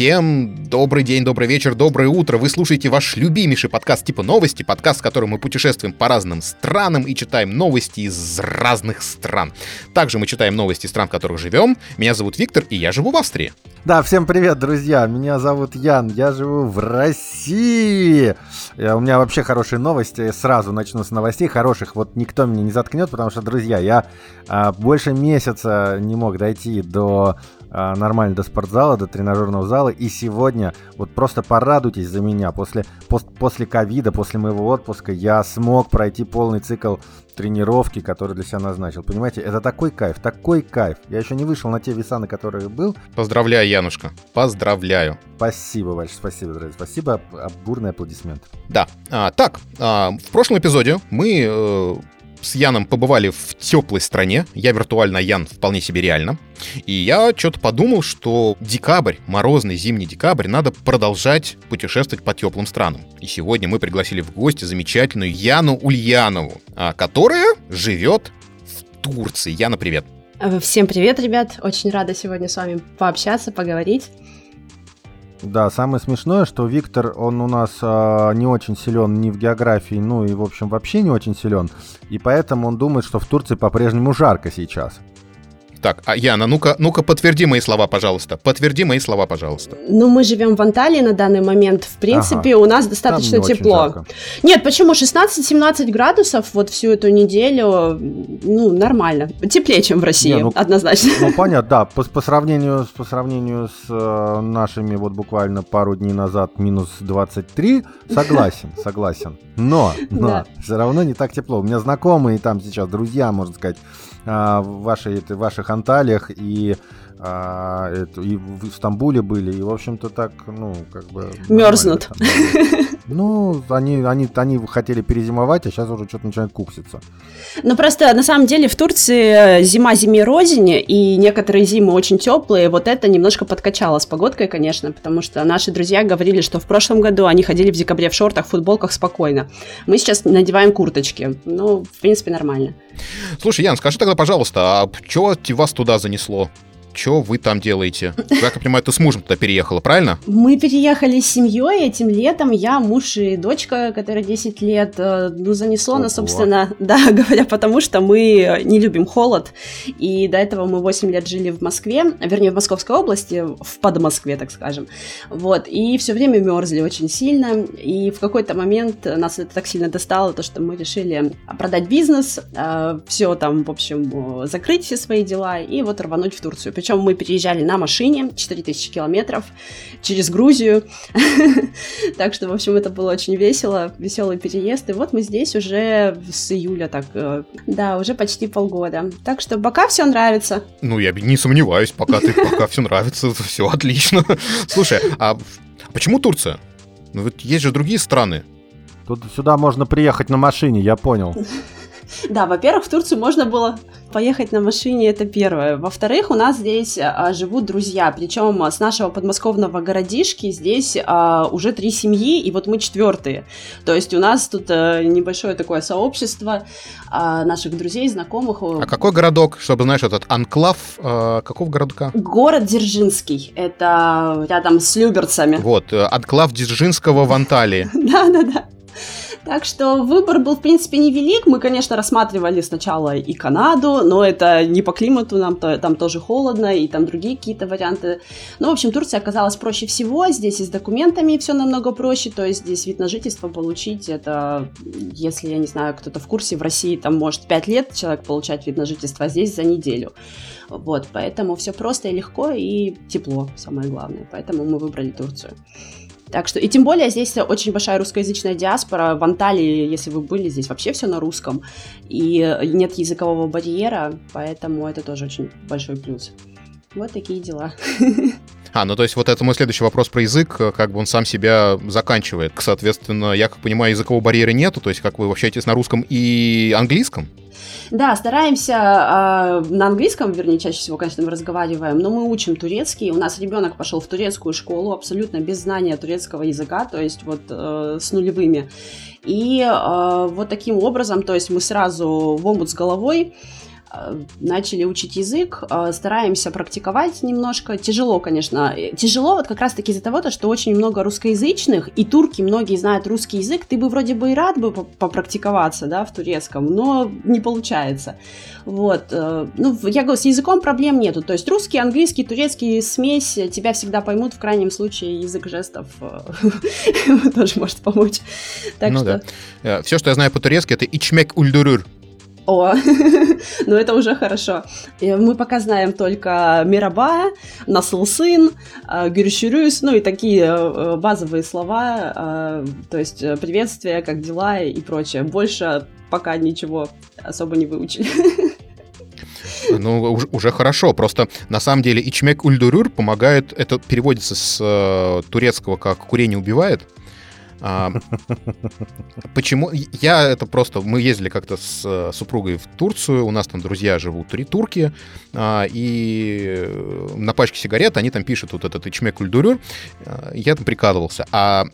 Всем добрый день, добрый вечер, доброе утро. Вы слушаете ваш любимейший подкаст типа новости, подкаст, в котором мы путешествуем по разным странам и читаем новости из разных стран. Также мы читаем новости стран, в которых живем. Меня зовут Виктор, и я живу в Австрии. Да, всем привет, друзья. Меня зовут Ян, я живу в России. Э, у меня вообще хорошие новости. Сразу начну с новостей хороших. Вот никто меня не заткнет, потому что, друзья, я а, больше месяца не мог дойти до нормально до спортзала, до тренажерного зала. И сегодня вот просто порадуйтесь за меня. После, пос, после ковида, после моего отпуска я смог пройти полный цикл тренировки, который для себя назначил. Понимаете, это такой кайф, такой кайф. Я еще не вышел на те веса, на которые был. Поздравляю, Янушка. Поздравляю. Спасибо большое, спасибо, друзья. Спасибо, бурный аплодисмент. Да. А, так, а, в прошлом эпизоде мы э, с Яном побывали в теплой стране. Я виртуально, Ян вполне себе реально. И я что-то подумал, что декабрь, морозный зимний декабрь, надо продолжать путешествовать по теплым странам. И сегодня мы пригласили в гости замечательную Яну Ульянову, а, которая живет в Турции. Яна, привет. Всем привет, ребят. Очень рада сегодня с вами пообщаться, поговорить. Да, самое смешное, что Виктор, он у нас э, не очень силен ни в географии, ну и, в общем, вообще не очень силен. И поэтому он думает, что в Турции по-прежнему жарко сейчас. Так, а Яна, ну-ка, ну-ка подтверди мои слова, пожалуйста. Подтверди мои слова, пожалуйста. Ну, мы живем в Анталии на данный момент. В принципе, ага. у нас достаточно Там не тепло. Нет, почему? 16-17 градусов вот всю эту неделю, ну, нормально. Теплее, чем в России, не, ну, однозначно. Ну, понятно, да. По, по, сравнению, по сравнению с э, нашими вот буквально пару дней назад минус 23, согласен, согласен. Но, но да. все равно не так тепло. У меня знакомые там сейчас, друзья, можно сказать, а, в вашей, в ваших Анталиях и а, это, и в Стамбуле были, и, в общем-то, так, ну, как бы... Мерзнут. Ну, они, они, они хотели перезимовать, а сейчас уже что-то начинает кукситься. Ну, просто, на самом деле, в Турции зима зиме розине, и некоторые зимы очень теплые, вот это немножко подкачало с погодкой, конечно, потому что наши друзья говорили, что в прошлом году они ходили в декабре в шортах, в футболках спокойно. Мы сейчас надеваем курточки, ну, в принципе, нормально. Слушай, Ян, скажи тогда, пожалуйста, а что вас туда занесло? Что вы там делаете? Как я понимаю, ты с мужем туда переехала, правильно? Мы переехали с семьей этим летом. Я, муж и дочка, которая 10 лет. Э, ну, занесло нас, собственно, да, говоря, потому что мы не любим холод. И до этого мы 8 лет жили в Москве, вернее, в Московской области, в подмоскве, так скажем. Вот, и все время мерзли очень сильно. И в какой-то момент нас это так сильно достало, то, что мы решили продать бизнес, э, все там, в общем, закрыть все свои дела и вот рвануть в Турцию причем мы переезжали на машине 4000 километров через Грузию. Так что, в общем, это было очень весело, веселый переезд. И вот мы здесь уже с июля так, э, да, уже почти полгода. Так что пока все нравится. Ну, я не сомневаюсь, пока ты, пока все нравится, все отлично. Слушай, а почему Турция? Ну, вот есть же другие страны. Тут сюда можно приехать на машине, я понял. Да, во-первых, в Турцию можно было поехать на машине, это первое. Во-вторых, у нас здесь а, живут друзья, причем с нашего подмосковного городишки здесь а, уже три семьи, и вот мы четвертые. То есть у нас тут а, небольшое такое сообщество а, наших друзей, знакомых. А какой городок, чтобы, знаешь, этот анклав, а, какого городка? Город Дзержинский, это рядом с Люберцами. Вот, э, анклав Дзержинского в Анталии. Да-да-да. Так что выбор был, в принципе, невелик. Мы, конечно, рассматривали сначала и Канаду, но это не по климату, нам -то, там тоже холодно, и там другие какие-то варианты. Ну, в общем, Турция оказалась проще всего. Здесь и с документами все намного проще. То есть здесь вид на жительство получить, это, если, я не знаю, кто-то в курсе, в России там может 5 лет человек получать вид на жительство, а здесь за неделю. Вот, поэтому все просто и легко, и тепло, самое главное. Поэтому мы выбрали Турцию. Так что, и тем более здесь очень большая русскоязычная диаспора. В Анталии, если вы были, здесь вообще все на русском. И нет языкового барьера, поэтому это тоже очень большой плюс. Вот такие дела. А, ну то есть вот это мой следующий вопрос про язык, как бы он сам себя заканчивает. Соответственно, я как понимаю, языкового барьера нету, то есть как вы общаетесь на русском и английском? Да, стараемся э, на английском, вернее, чаще всего, конечно, мы разговариваем, но мы учим турецкий. У нас ребенок пошел в турецкую школу абсолютно без знания турецкого языка, то есть вот э, с нулевыми. И э, вот таким образом, то есть мы сразу в омут с головой начали учить язык, стараемся практиковать немножко. Тяжело, конечно. Тяжело вот как раз-таки из-за того, что очень много русскоязычных, и турки многие знают русский язык. Ты бы вроде бы и рад бы попрактиковаться, да, в турецком, но не получается. Вот. Ну, я говорю, с языком проблем нету. То есть русский, английский, турецкий смесь, тебя всегда поймут, в крайнем случае язык жестов тоже может помочь. Так ну что... да. Все, что я знаю по-турецки, это ичмек ульдурюр. О, ну это уже хорошо. Мы пока знаем только Мираба, Насылсын, э, Гюрширюс, ну и такие э, базовые слова, э, то есть приветствие, как дела и прочее. Больше пока ничего особо не выучили. Ну, уже, хорошо. Просто на самом деле ичмек ульдурюр помогает, это переводится с турецкого как курение убивает. А, почему? Я это просто... Мы ездили как-то с э, супругой в Турцию, у нас там друзья живут, три турки, а, и на пачке сигарет они там пишут вот этот ичмек кульдурюр, а, я там прикалывался. А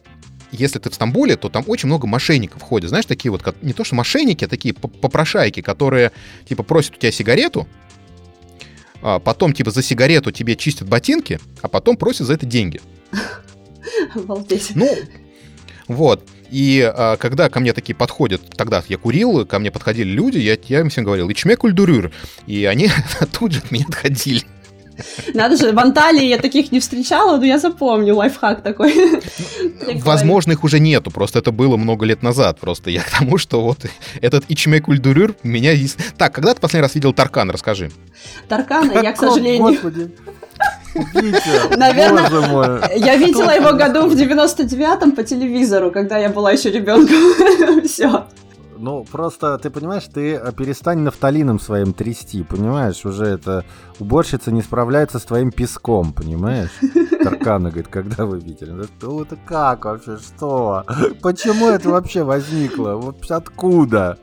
если ты в Стамбуле, то там очень много мошенников ходят. Знаешь, такие вот, не то что мошенники, а такие попрошайки, которые, типа, просят у тебя сигарету, а потом, типа, за сигарету тебе чистят ботинки, а потом просят за это деньги. Обалдеть. Ну, вот. И а, когда ко мне такие подходят, тогда я курил, ко мне подходили люди, я, я им всем говорил, ичме кульдурюр. И они тут же от меня отходили. Надо же, в Анталии я таких не встречала, но я запомню лайфхак такой. Возможно, их уже нету, просто это было много лет назад. Просто я к тому, что вот этот Ичме Кульдурюр меня... Так, когда ты последний раз видел Таркан, расскажи. Таркана я, к сожалению... Господи. Витя, Наверное, боже мой. я видела его году в 99-м по телевизору, когда я была еще ребенком. Все. Ну, просто, ты понимаешь, ты э, перестань нафталином своим трясти, понимаешь? Уже это уборщица не справляется с твоим песком, понимаешь? Таркана говорит, когда вы видели? Ну, это как вообще? Что? Почему это вообще возникло? Откуда?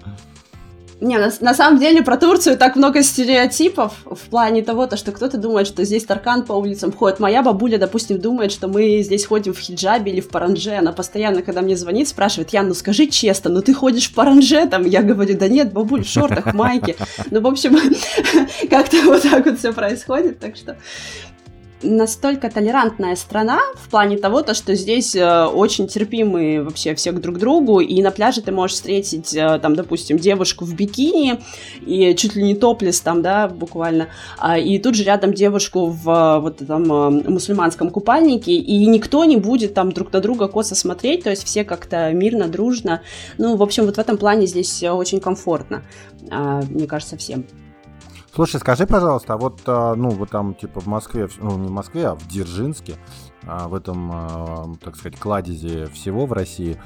Не, на, на самом деле про Турцию так много стереотипов в плане того, то, что кто-то думает, что здесь Таркан по улицам ходит. Моя бабуля, допустим, думает, что мы здесь ходим в хиджабе или в паранже. Она постоянно, когда мне звонит, спрашивает, Ян, ну скажи честно, ну ты ходишь в паранже там? Я говорю, да нет, бабуль, в шортах, майке. Ну, в общем, как-то вот так вот все происходит, так что настолько толерантная страна в плане того, то, что здесь э, очень терпимые вообще все друг другу, и на пляже ты можешь встретить, э, там, допустим, девушку в бикини, и чуть ли не топлес там, да, буквально, а, и тут же рядом девушку в э, вот этом э, мусульманском купальнике, и никто не будет там друг на друга косо смотреть, то есть все как-то мирно, дружно. Ну, в общем, вот в этом плане здесь очень комфортно, э, мне кажется, всем. Слушай, скажи, пожалуйста, а вот, а, ну, вот там, типа, в Москве, ну, не в Москве, а в Дзержинске, а, в этом, а, так сказать, кладезе всего в России,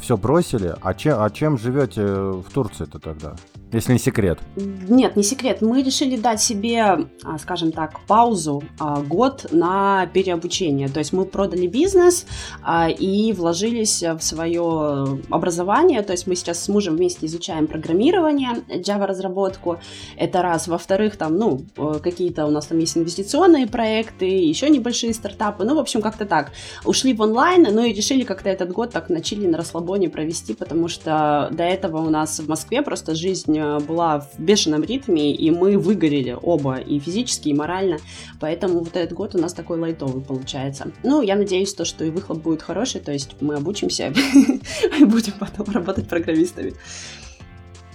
все бросили, а чем, а чем живете в Турции-то тогда? Если не секрет. Нет, не секрет. Мы решили дать себе, а, скажем так, паузу а, год на переобучение. То есть мы продали бизнес а, и вложились в свое образование. То есть мы сейчас с мужем вместе изучаем программирование, Java-разработку. Это раз. Во-вторых, там, ну, э, какие-то у нас там есть инвестиционные проекты, еще небольшие стартапы. Ну, в общем, как-то так. Ушли в онлайн, ну и решили как-то этот год так на чили, на расслабоне провести, потому что до этого у нас в Москве просто жизнь Э, была в бешеном ритме, и мы выгорели оба, и физически, и морально. Поэтому вот этот год у нас такой лайтовый получается. Ну, я надеюсь, то, что и выхлоп будет хороший, то есть мы обучимся и будем потом работать программистами.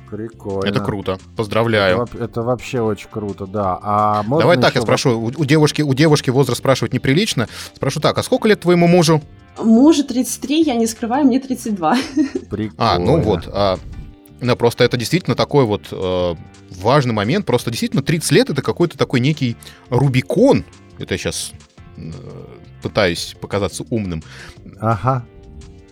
Прикольно. Это круто. Поздравляю. Это, это вообще очень круто, да. А Давай так, я спрошу. У, у, девушки, у девушки возраст спрашивать неприлично. Спрошу так, а сколько лет твоему мужу? Мужу 33, я не скрываю, мне 32. Прикольно. А, ну вот. А, ну, просто это действительно такой вот э, важный момент. Просто действительно 30 лет это какой-то такой некий Рубикон. Это я сейчас э, пытаюсь показаться умным. Ага.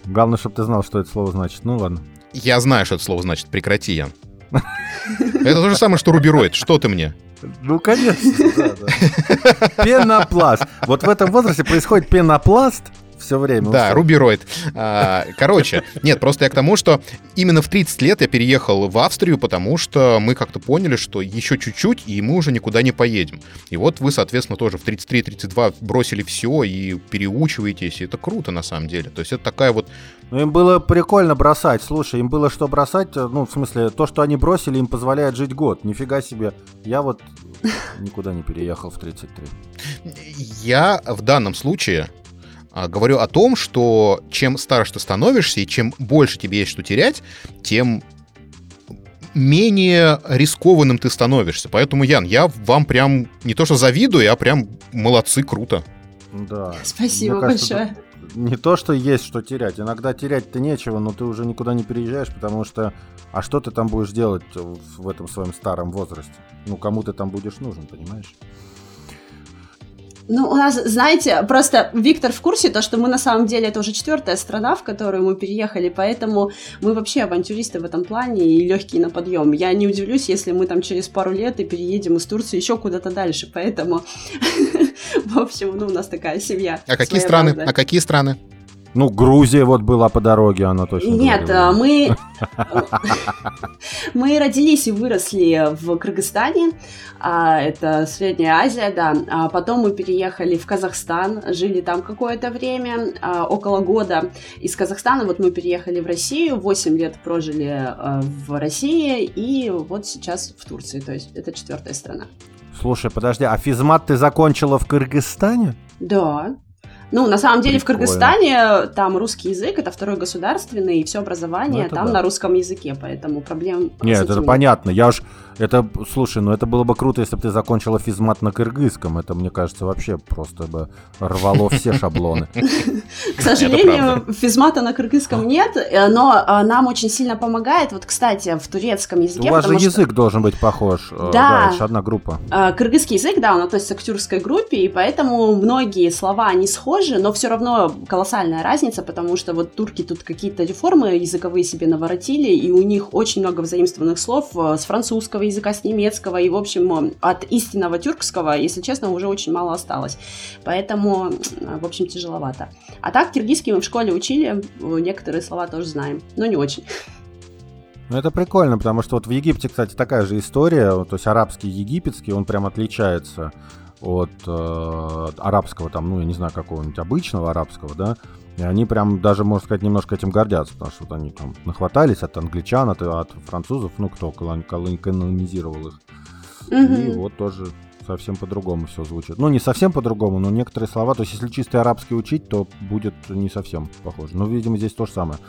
Главное, чтобы ты знал, что это слово значит. Ну ладно. Я знаю, что это слово значит. Прекрати, Ян. Это то же самое, что рубероид. Что ты мне? Ну, конечно, да, да. Пенопласт. Вот в этом возрасте происходит пенопласт, все время. Да, рубероид. А, короче, нет, просто я к тому, что именно в 30 лет я переехал в Австрию, потому что мы как-то поняли, что еще чуть-чуть, и мы уже никуда не поедем. И вот вы, соответственно, тоже в 33-32 бросили все и переучиваетесь, и это круто на самом деле. То есть это такая вот... Ну, им было прикольно бросать. Слушай, им было что бросать, ну, в смысле, то, что они бросили, им позволяет жить год. Нифига себе. Я вот никуда не переехал в 33. Я в данном случае говорю о том, что чем старше ты становишься и чем больше тебе есть что терять, тем менее рискованным ты становишься. Поэтому, Ян, я вам прям не то что завидую, а прям молодцы, круто. Да. Спасибо кажется, большое. Не то, что есть что терять. Иногда терять-то нечего, но ты уже никуда не переезжаешь, потому что... А что ты там будешь делать в этом своем старом возрасте? Ну, кому ты там будешь нужен, понимаешь? Ну, у нас, знаете, просто Виктор в курсе, то, что мы на самом деле, это уже четвертая страна, в которую мы переехали, поэтому мы вообще авантюристы в этом плане и легкие на подъем. Я не удивлюсь, если мы там через пару лет и переедем из Турции еще куда-то дальше, поэтому, в общем, ну, у нас такая семья. А какие страны? А какие страны? Ну, Грузия вот была по дороге, она точно. Нет, говорила. мы мы родились и выросли в Кыргызстане, а, это Средняя Азия, да. А потом мы переехали в Казахстан, жили там какое-то время, а, около года. Из Казахстана вот мы переехали в Россию, 8 лет прожили в России и вот сейчас в Турции, то есть это четвертая страна. Слушай, подожди, а физмат ты закончила в Кыргызстане? Да. Ну, на самом деле, Прикольно. в Кыргызстане там русский язык, это второй государственный, и все образование ну, там да. на русском языке, поэтому проблем... Нет, это понятно. Я уж это, слушай, ну это было бы круто, если бы ты закончила физмат на кыргызском. Это, мне кажется, вообще просто бы рвало все шаблоны. К сожалению, физмата на кыргызском нет, э, но э, нам очень сильно помогает. Вот, кстати, в турецком языке... У вас же язык должен быть похож. Э, да. это одна группа. Кыргызский язык, да, он относится к тюркской группе, и поэтому многие слова не схожи, но все равно колоссальная разница, потому что вот турки тут какие-то реформы языковые себе наворотили, и у них очень много взаимствованных слов с французского языка, с немецкого, и, в общем, от истинного тюркского, если честно, уже очень мало осталось. Поэтому, в общем, тяжеловато. А так, киргизский мы в школе учили, некоторые слова тоже знаем, но не очень. Ну, это прикольно, потому что вот в Египте, кстати, такая же история, то есть арабский египетский, он прям отличается от э, арабского, там, ну, я не знаю, какого-нибудь обычного арабского, да, и они прям даже, можно сказать, немножко этим гордятся, потому что вот они там нахватались от англичан, от, от французов, ну, кто колонизировал их. Mm-hmm. И вот тоже совсем по-другому все звучит. Ну, не совсем по-другому, но некоторые слова, то есть если чистый арабский учить, то будет не совсем похоже. Но, видимо, здесь то же самое.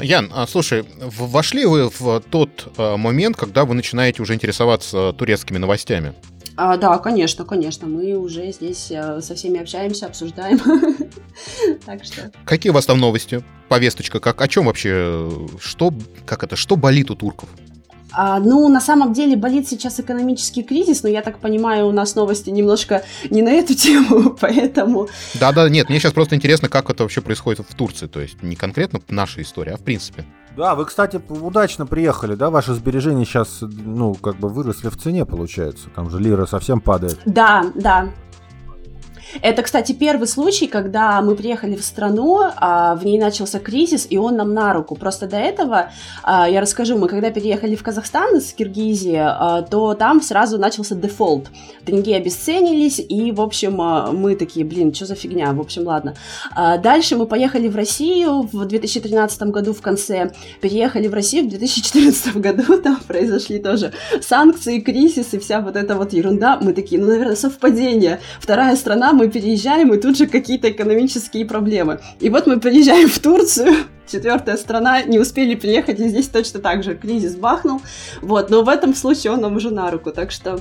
Ян, а, слушай, вошли вы в тот а, момент, когда вы начинаете уже интересоваться турецкими новостями? А, да, конечно, конечно. Мы уже здесь э, со всеми общаемся, обсуждаем. так что. Какие у вас там новости? Повесточка, как о чем вообще? Что, как это? Что болит у турков? А, ну, на самом деле болит сейчас экономический кризис, но я так понимаю, у нас новости немножко не на эту тему, поэтому... Да-да, нет, мне сейчас просто интересно, как это вообще происходит в Турции, то есть не конкретно наша история, а в принципе. Да, вы, кстати, удачно приехали, да? Ваши сбережения сейчас, ну, как бы выросли в цене, получается. Там же лира совсем падает. Да, да. Это, кстати, первый случай, когда мы приехали в страну, а, в ней начался кризис, и он нам на руку. Просто до этого, а, я расскажу, мы когда переехали в Казахстан из Киргизии, а, то там сразу начался дефолт. Тенге обесценились, и, в общем, а, мы такие, блин, что за фигня, в общем, ладно. А, дальше мы поехали в Россию в 2013 году в конце, переехали в Россию в 2014 году, там произошли тоже санкции, кризис и вся вот эта вот ерунда. Мы такие, ну, наверное, совпадение. Вторая страна, мы мы переезжаем, и тут же какие-то экономические проблемы. И вот мы приезжаем в Турцию, четвертая страна, не успели приехать, и здесь точно так же кризис бахнул. Вот, но в этом случае он нам уже на руку, так что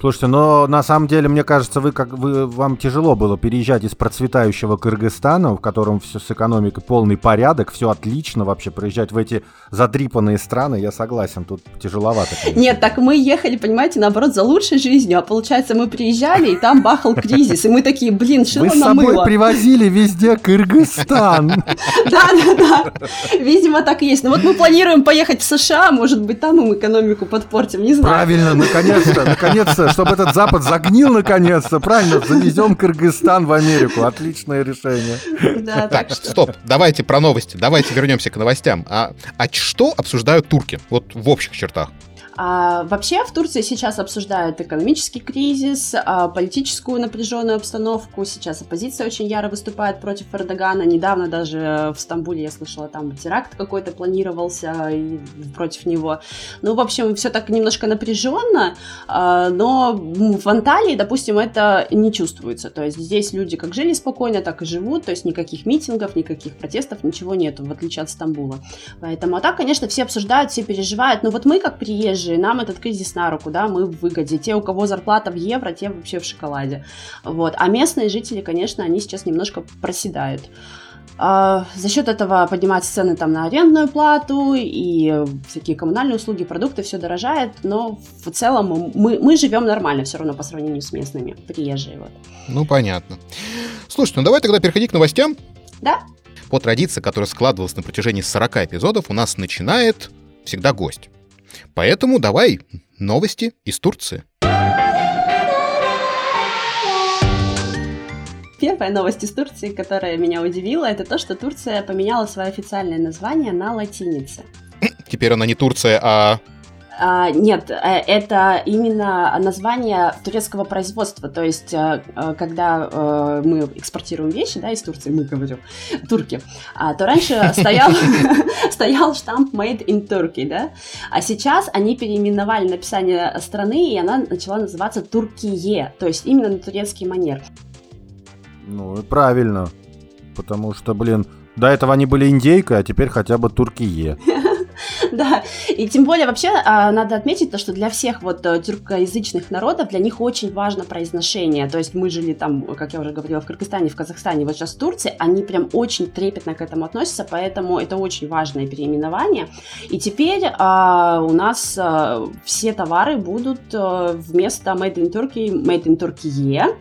Слушайте, но на самом деле, мне кажется, вы как вы вам тяжело было переезжать из процветающего Кыргызстана, в котором все с экономикой полный порядок, все отлично вообще, приезжать в эти задрипанные страны, я согласен, тут тяжеловато. Конечно. Нет, так мы ехали, понимаете, наоборот, за лучшей жизнью, а получается, мы приезжали, и там бахал кризис, и мы такие, блин, что Вы с собой привозили везде Кыргызстан. Да, да, да, видимо, так и есть. Но вот мы планируем поехать в США, может быть, там им экономику подпортим, не знаю. Правильно, наконец-то, наконец-то чтобы этот Запад загнил наконец-то, правильно, завезем Кыргызстан в Америку. Отличное решение. Да, так, стоп, давайте про новости, давайте вернемся к новостям. А, а что обсуждают турки, вот в общих чертах? А, вообще в Турции сейчас обсуждают экономический кризис, а, политическую напряженную обстановку. Сейчас оппозиция очень яро выступает против Эрдогана. Недавно даже в Стамбуле я слышала, там теракт какой-то планировался и против него. Ну, в общем, все так немножко напряженно, а, но в Анталии, допустим, это не чувствуется. То есть здесь люди как жили спокойно, так и живут, то есть никаких митингов, никаких протестов, ничего нету, в отличие от Стамбула. Поэтому, а так, конечно, все обсуждают, все переживают. Но вот мы, как приезжие, же, нам этот кризис на руку, да, мы в выгоде. Те, у кого зарплата в евро, те вообще в шоколаде. Вот. А местные жители, конечно, они сейчас немножко проседают. А, за счет этого поднимаются цены там на арендную плату и всякие коммунальные услуги, продукты, все дорожает, но в целом мы, мы живем нормально все равно по сравнению с местными, приезжие. Вот. Ну, понятно. Слушай, ну давай тогда переходить к новостям. Да. По традиции, которая складывалась на протяжении 40 эпизодов, у нас начинает всегда гость. Поэтому давай новости из Турции. Первая новость из Турции, которая меня удивила, это то, что Турция поменяла свое официальное название на латинице. Теперь она не Турция, а а, нет, э, это именно название турецкого производства. То есть, э, э, когда мы экспортируем вещи, да, из Турции, мы говорю, турки, а, то раньше стоял, стоял штамп Made in Turkey, да, а сейчас они переименовали написание страны, и она начала называться Туркие, то есть именно на турецкий манер. Ну, и правильно, потому что, блин, до этого они были индейкой, а теперь хотя бы Туркие. Да, и тем более вообще а, надо отметить то, что для всех вот э, тюркоязычных народов, для них очень важно произношение. То есть мы жили там, как я уже говорила, в Кыргызстане, в Казахстане, вот сейчас в Турции, они прям очень трепетно к этому относятся, поэтому это очень важное переименование. И теперь а, у нас а, все товары будут а, вместо Made in Turkey, Made in Turkey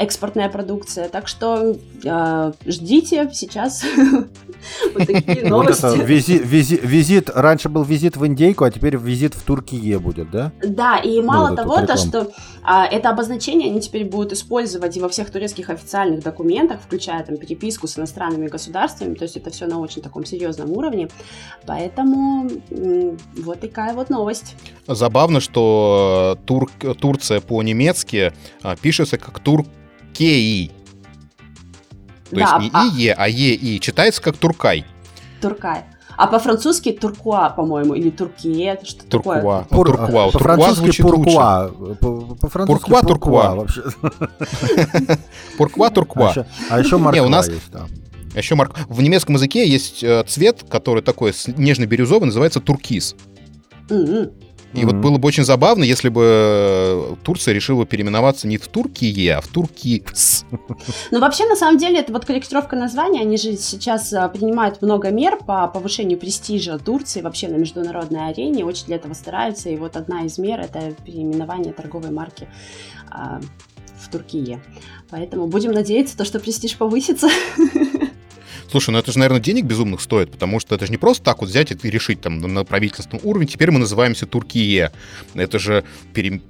экспортная продукция. Так что э, ждите сейчас вот такие новости. Вот это визит, визит, визит, раньше был визит в Индейку, а теперь визит в Туркие будет, да? Да, и мало ну, того, то, что а, это обозначение они теперь будут использовать и во всех турецких официальных документах, включая там переписку с иностранными государствами, то есть это все на очень таком серьезном уровне. Поэтому вот такая вот новость. Забавно, что Тур... Турция по-немецки а, пишется как Тур Кеи. То да, есть не а... ИЕ, а ЕИ. Читается как Туркай. Туркай. А по-французски туркуа, по-моему, или туркие, что туркуа. такое? Пур... туркуа. По-французски пуркуа. По-французски пуркуа, туркуа. Вообще. Пуркуа, туркуа. А еще морква Не, у нас... есть, да. А еще марк... В немецком языке есть э, цвет, который такой нежно-бирюзовый, называется туркиз. Mm-hmm. И mm-hmm. вот было бы очень забавно, если бы э, Турция решила переименоваться не в Туркие, а в Туркис. Ну, вообще, на самом деле, это вот корректировка названия, они же сейчас э, принимают много мер по повышению престижа Турции вообще на международной арене, очень для этого стараются, и вот одна из мер — это переименование торговой марки а, в Туркии. Поэтому будем надеяться, то, что престиж повысится. Слушай, ну это же, наверное, денег безумных стоит, потому что это же не просто так вот взять и решить там на правительственном уровне. Теперь мы называемся Туркия. Это же пере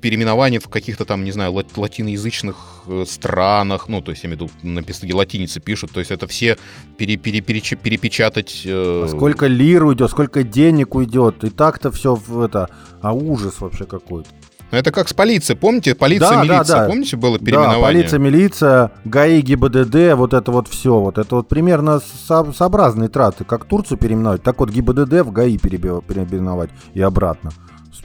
переименование в каких-то там, не знаю, латиноязычных э, странах, ну, то есть, я имею в виду, на писаге латиницы пишут, то есть это все пере, пере, пере, перепечатать... Э... А сколько лир уйдет, сколько денег уйдет, и так-то все в это, а ужас вообще какой-то. Ну, это как с полицией, помните? Полиция, да, милиция, да, да. помните, было переименование? Да, полиция, милиция, ГАИ, ГИБДД, вот это вот все. Вот это вот примерно со- сообразные траты. Как Турцию переименовать, так вот ГИБДД в ГАИ переименовать и обратно.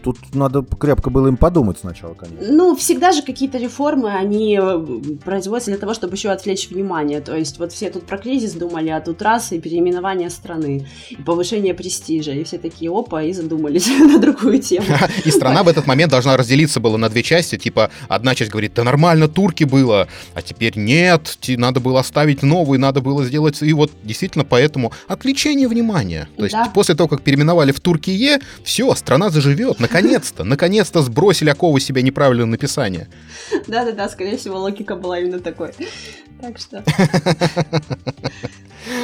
Тут надо крепко было им подумать сначала, конечно. Ну, всегда же какие-то реформы, они э, производятся для того, чтобы еще отвлечь внимание. То есть вот все тут про кризис думали, а тут раз и переименование страны, и повышение престижа, и все такие опа, и задумались на другую тему. И страна в этот момент должна разделиться было на две части, типа одна часть говорит, да нормально, турки было, а теперь нет, надо было оставить новый, надо было сделать, и вот действительно поэтому отвлечение внимания. То есть после того, как переименовали в Туркие, все, страна заживет, наконец-то, наконец-то сбросили оковы себя неправильное написание. Да-да-да, скорее всего, логика была именно такой. Так что...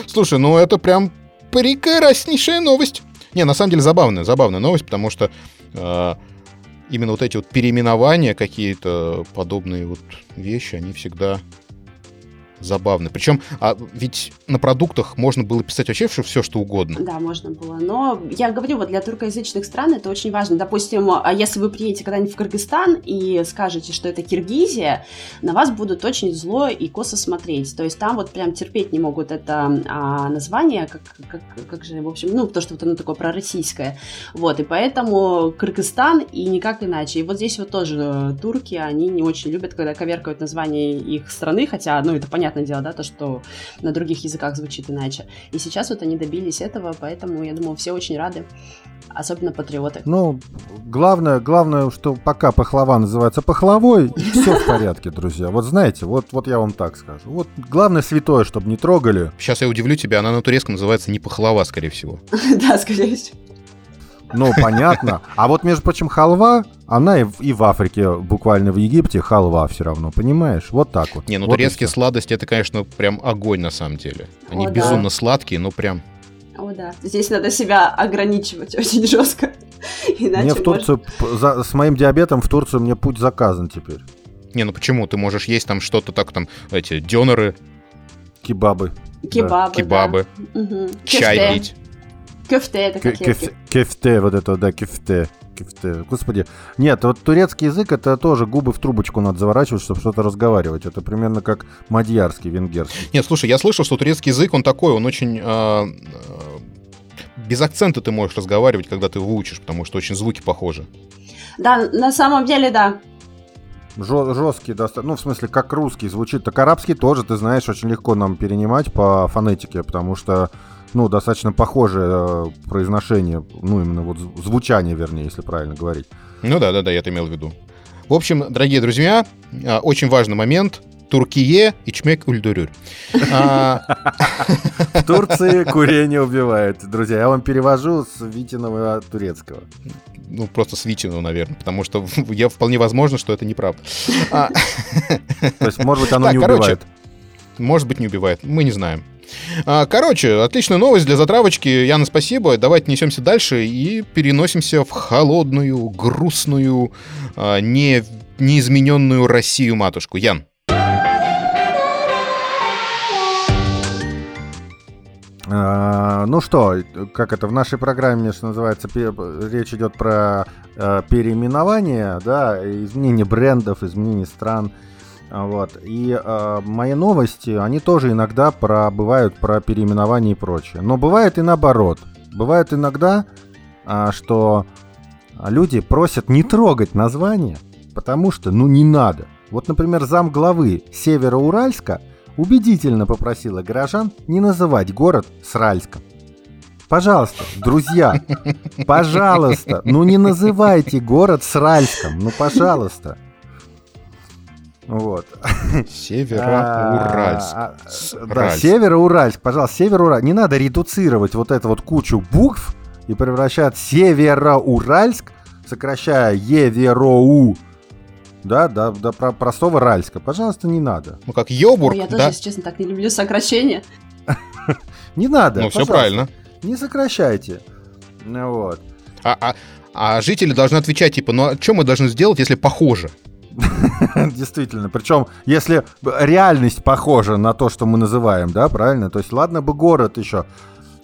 Слушай, ну это прям прекраснейшая новость. Не, на самом деле забавная, забавная новость, потому что э, именно вот эти вот переименования, какие-то подобные вот вещи, они всегда забавно. Причем, а ведь на продуктах можно было писать вообще все, что угодно. Да, можно было. Но я говорю, вот для туркоязычных стран это очень важно. Допустим, а если вы приедете когда-нибудь в Кыргызстан и скажете, что это Киргизия, на вас будут очень зло и косо смотреть. То есть там вот прям терпеть не могут это а, название, как, как, как же, в общем, ну, то, что вот оно такое пророссийское. Вот, и поэтому Кыргызстан и никак иначе. И вот здесь вот тоже турки, они не очень любят, когда коверкают название их страны, хотя, ну, это понятно, понятное дело, да, то, что на других языках звучит иначе. И сейчас вот они добились этого, поэтому, я думаю, все очень рады, особенно патриоты. Ну, главное, главное, что пока пахлава называется пахлавой, все в порядке, друзья. Вот знаете, вот, вот я вам так скажу. Вот главное святое, чтобы не трогали. Сейчас я удивлю тебя, она на турецком называется не пахлава, скорее всего. Да, скорее всего. Ну, понятно. А вот, между прочим, халва, она и в, и в Африке, буквально в Египте, халва все равно, понимаешь? Вот так вот. Не, ну вот турецкие сладости, это, конечно, прям огонь на самом деле. Они О, безумно да. сладкие, но прям... О, да. Здесь надо себя ограничивать очень жестко. Иначе мне в Турцию, может... за, с моим диабетом в Турцию мне путь заказан теперь. Не, ну почему? Ты можешь есть там что-то так, там, эти, дёнеры. Кебабы. Кебабы, да. Кебабы. Да. Чай пить. Кефте это котлетки. Кефте, вот это, да, кефте. Кефте. Господи. Нет, вот турецкий язык это тоже губы в трубочку надо заворачивать, чтобы что-то разговаривать. Это примерно как мадьярский, венгерский. Нет, слушай, я слышал, что турецкий язык, он такой, он очень... Э, без акцента ты можешь разговаривать, когда ты выучишь, потому что очень звуки похожи. Да, на самом деле, да. Жесткий, достаточно, ну, в смысле, как русский звучит. Так арабский тоже, ты знаешь, очень легко нам перенимать по фонетике, потому что ну, достаточно похожее э, произношение, ну, именно вот звучание, вернее, если правильно говорить. Ну да, да, да, я это имел в виду. В общем, дорогие друзья, э, очень важный момент. Туркие и чмек ульдурюр. А, в Турции курение убивает. Друзья, я вам перевожу с Витиного турецкого. Ну, просто с Витиного, наверное, потому что я вполне возможно, что это неправда. А. То есть, может быть, оно не убивает. Может быть, не убивает. Мы не знаем. А, короче, отличная новость для затравочки. Яна, спасибо. Давайте несемся дальше и переносимся в холодную, грустную, а, не, неизмененную Россию-матушку. Ян. А, ну что, как это в нашей программе, что называется, речь идет про переименование, да, изменение брендов, изменение стран. Вот. И э, мои новости, они тоже иногда про, бывают про переименование и прочее. Но бывает и наоборот. Бывает иногда, э, что люди просят не трогать название, потому что, ну, не надо. Вот, например, зам главы Североуральска убедительно попросила горожан не называть город Сральском. Пожалуйста, друзья, пожалуйста, ну не называйте город Сральском, ну пожалуйста. Вот. Североуральск. А, а, да, Североуральск, пожалуйста, Североуральск. Не надо редуцировать вот эту вот кучу букв и превращать Североуральск, сокращая Евероу, да, да, до про простого Ральска. Пожалуйста, не надо. Ну, как Йобург, Я тоже, если честно, так не люблю сокращения. Не надо, Ну, все правильно. Не сокращайте. Ну, вот. А, а, а жители должны отвечать, типа, ну, а что мы должны сделать, если похоже? Действительно. Причем, если реальность похожа на то, что мы называем, да, правильно? То есть, ладно бы город еще.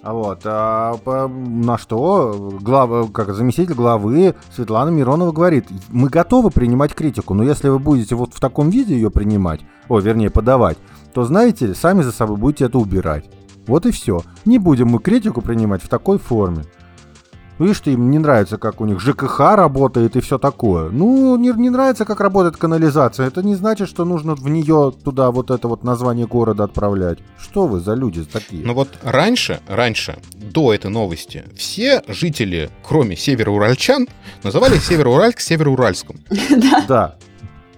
Вот. А на что глав, как заместитель главы Светлана Миронова говорит, мы готовы принимать критику, но если вы будете вот в таком виде ее принимать, о, вернее, подавать, то, знаете, сами за собой будете это убирать. Вот и все. Не будем мы критику принимать в такой форме. Видишь, им не нравится, как у них ЖКХ работает и все такое. Ну, не, не нравится, как работает канализация. Это не значит, что нужно в нее туда вот это вот название города отправлять. Что вы за люди такие? Ну вот раньше, раньше, до этой новости, все жители, кроме североуральчан, называли Североуральск Североуральском. Да.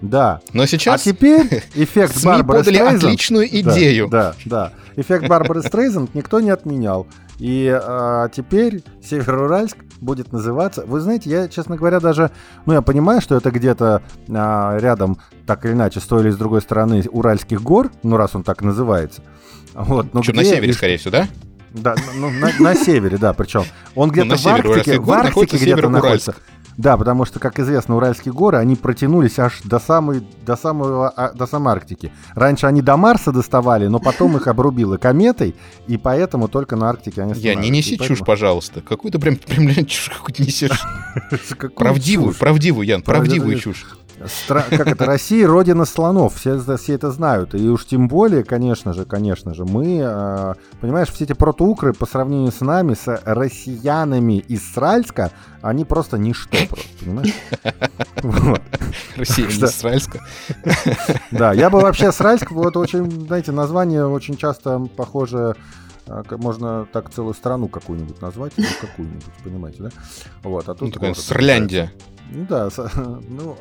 Да. Но сейчас... А теперь эффект СМИ Барбары подали отличную идею. Да, да, да. Эффект Барбары Стрейзенд никто не отменял. И а, теперь Североуральск будет называться... Вы знаете, я, честно говоря, даже... Ну, я понимаю, что это где-то а, рядом, так или иначе, с той или с другой стороны Уральских гор, ну, раз он так называется. Вот, но Что, где... на севере, скорее всего, да? Да, ну, на, на севере, да, причем. Он ну, где-то ну, в Арктике, в Арктике где-то находится. Да, потому что, как известно, Уральские горы, они протянулись аж до самой, до самого, а, до самой Арктики. Раньше они до Марса доставали, но потом их обрубило кометой, и поэтому только на Арктике они Я не неси чушь, пожалуйста. Какую-то прям, прям чушь какую-то несешь. Правдивую, правдивую, Ян, правдивую чушь. Стра... Как это? Россия родина слонов. Все, все это знают. И уж тем более, конечно же, конечно же, мы, э, понимаешь, все эти протоукры по сравнению с нами, с россиянами из Сральска, они просто ничто просто, понимаешь? Россия из Сральска. Да, я бы вообще Сральск, вот очень, знаете, название очень часто похоже а, можно так целую страну какую-нибудь назвать, ну, какую-нибудь, понимаете, да? Вот, а тут... Ну, такая Срляндия. Ну да, ну,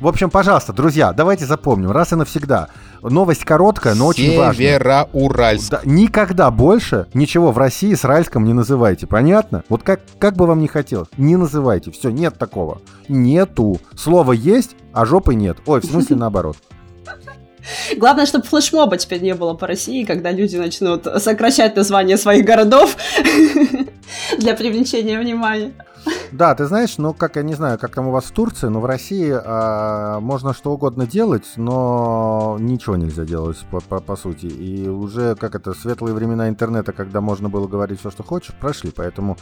в общем, пожалуйста, друзья, давайте запомним раз и навсегда. Новость короткая, но очень важная. Североуральск. Да, никогда больше ничего в России с Ральском не называйте, понятно? Вот как, как бы вам ни хотелось, не называйте. Все, нет такого. Нету. Слово есть, а жопы нет. Ой, в смысле наоборот. Главное, чтобы флешмоба теперь не было по России, когда люди начнут сокращать названия своих городов для привлечения внимания. Да, ты знаешь, ну, как я не знаю, как там у вас в Турции, но в России а, можно что угодно делать, но ничего нельзя делать, по, по, по сути. И уже, как это, светлые времена интернета, когда можно было говорить все, что хочешь, прошли. Поэтому,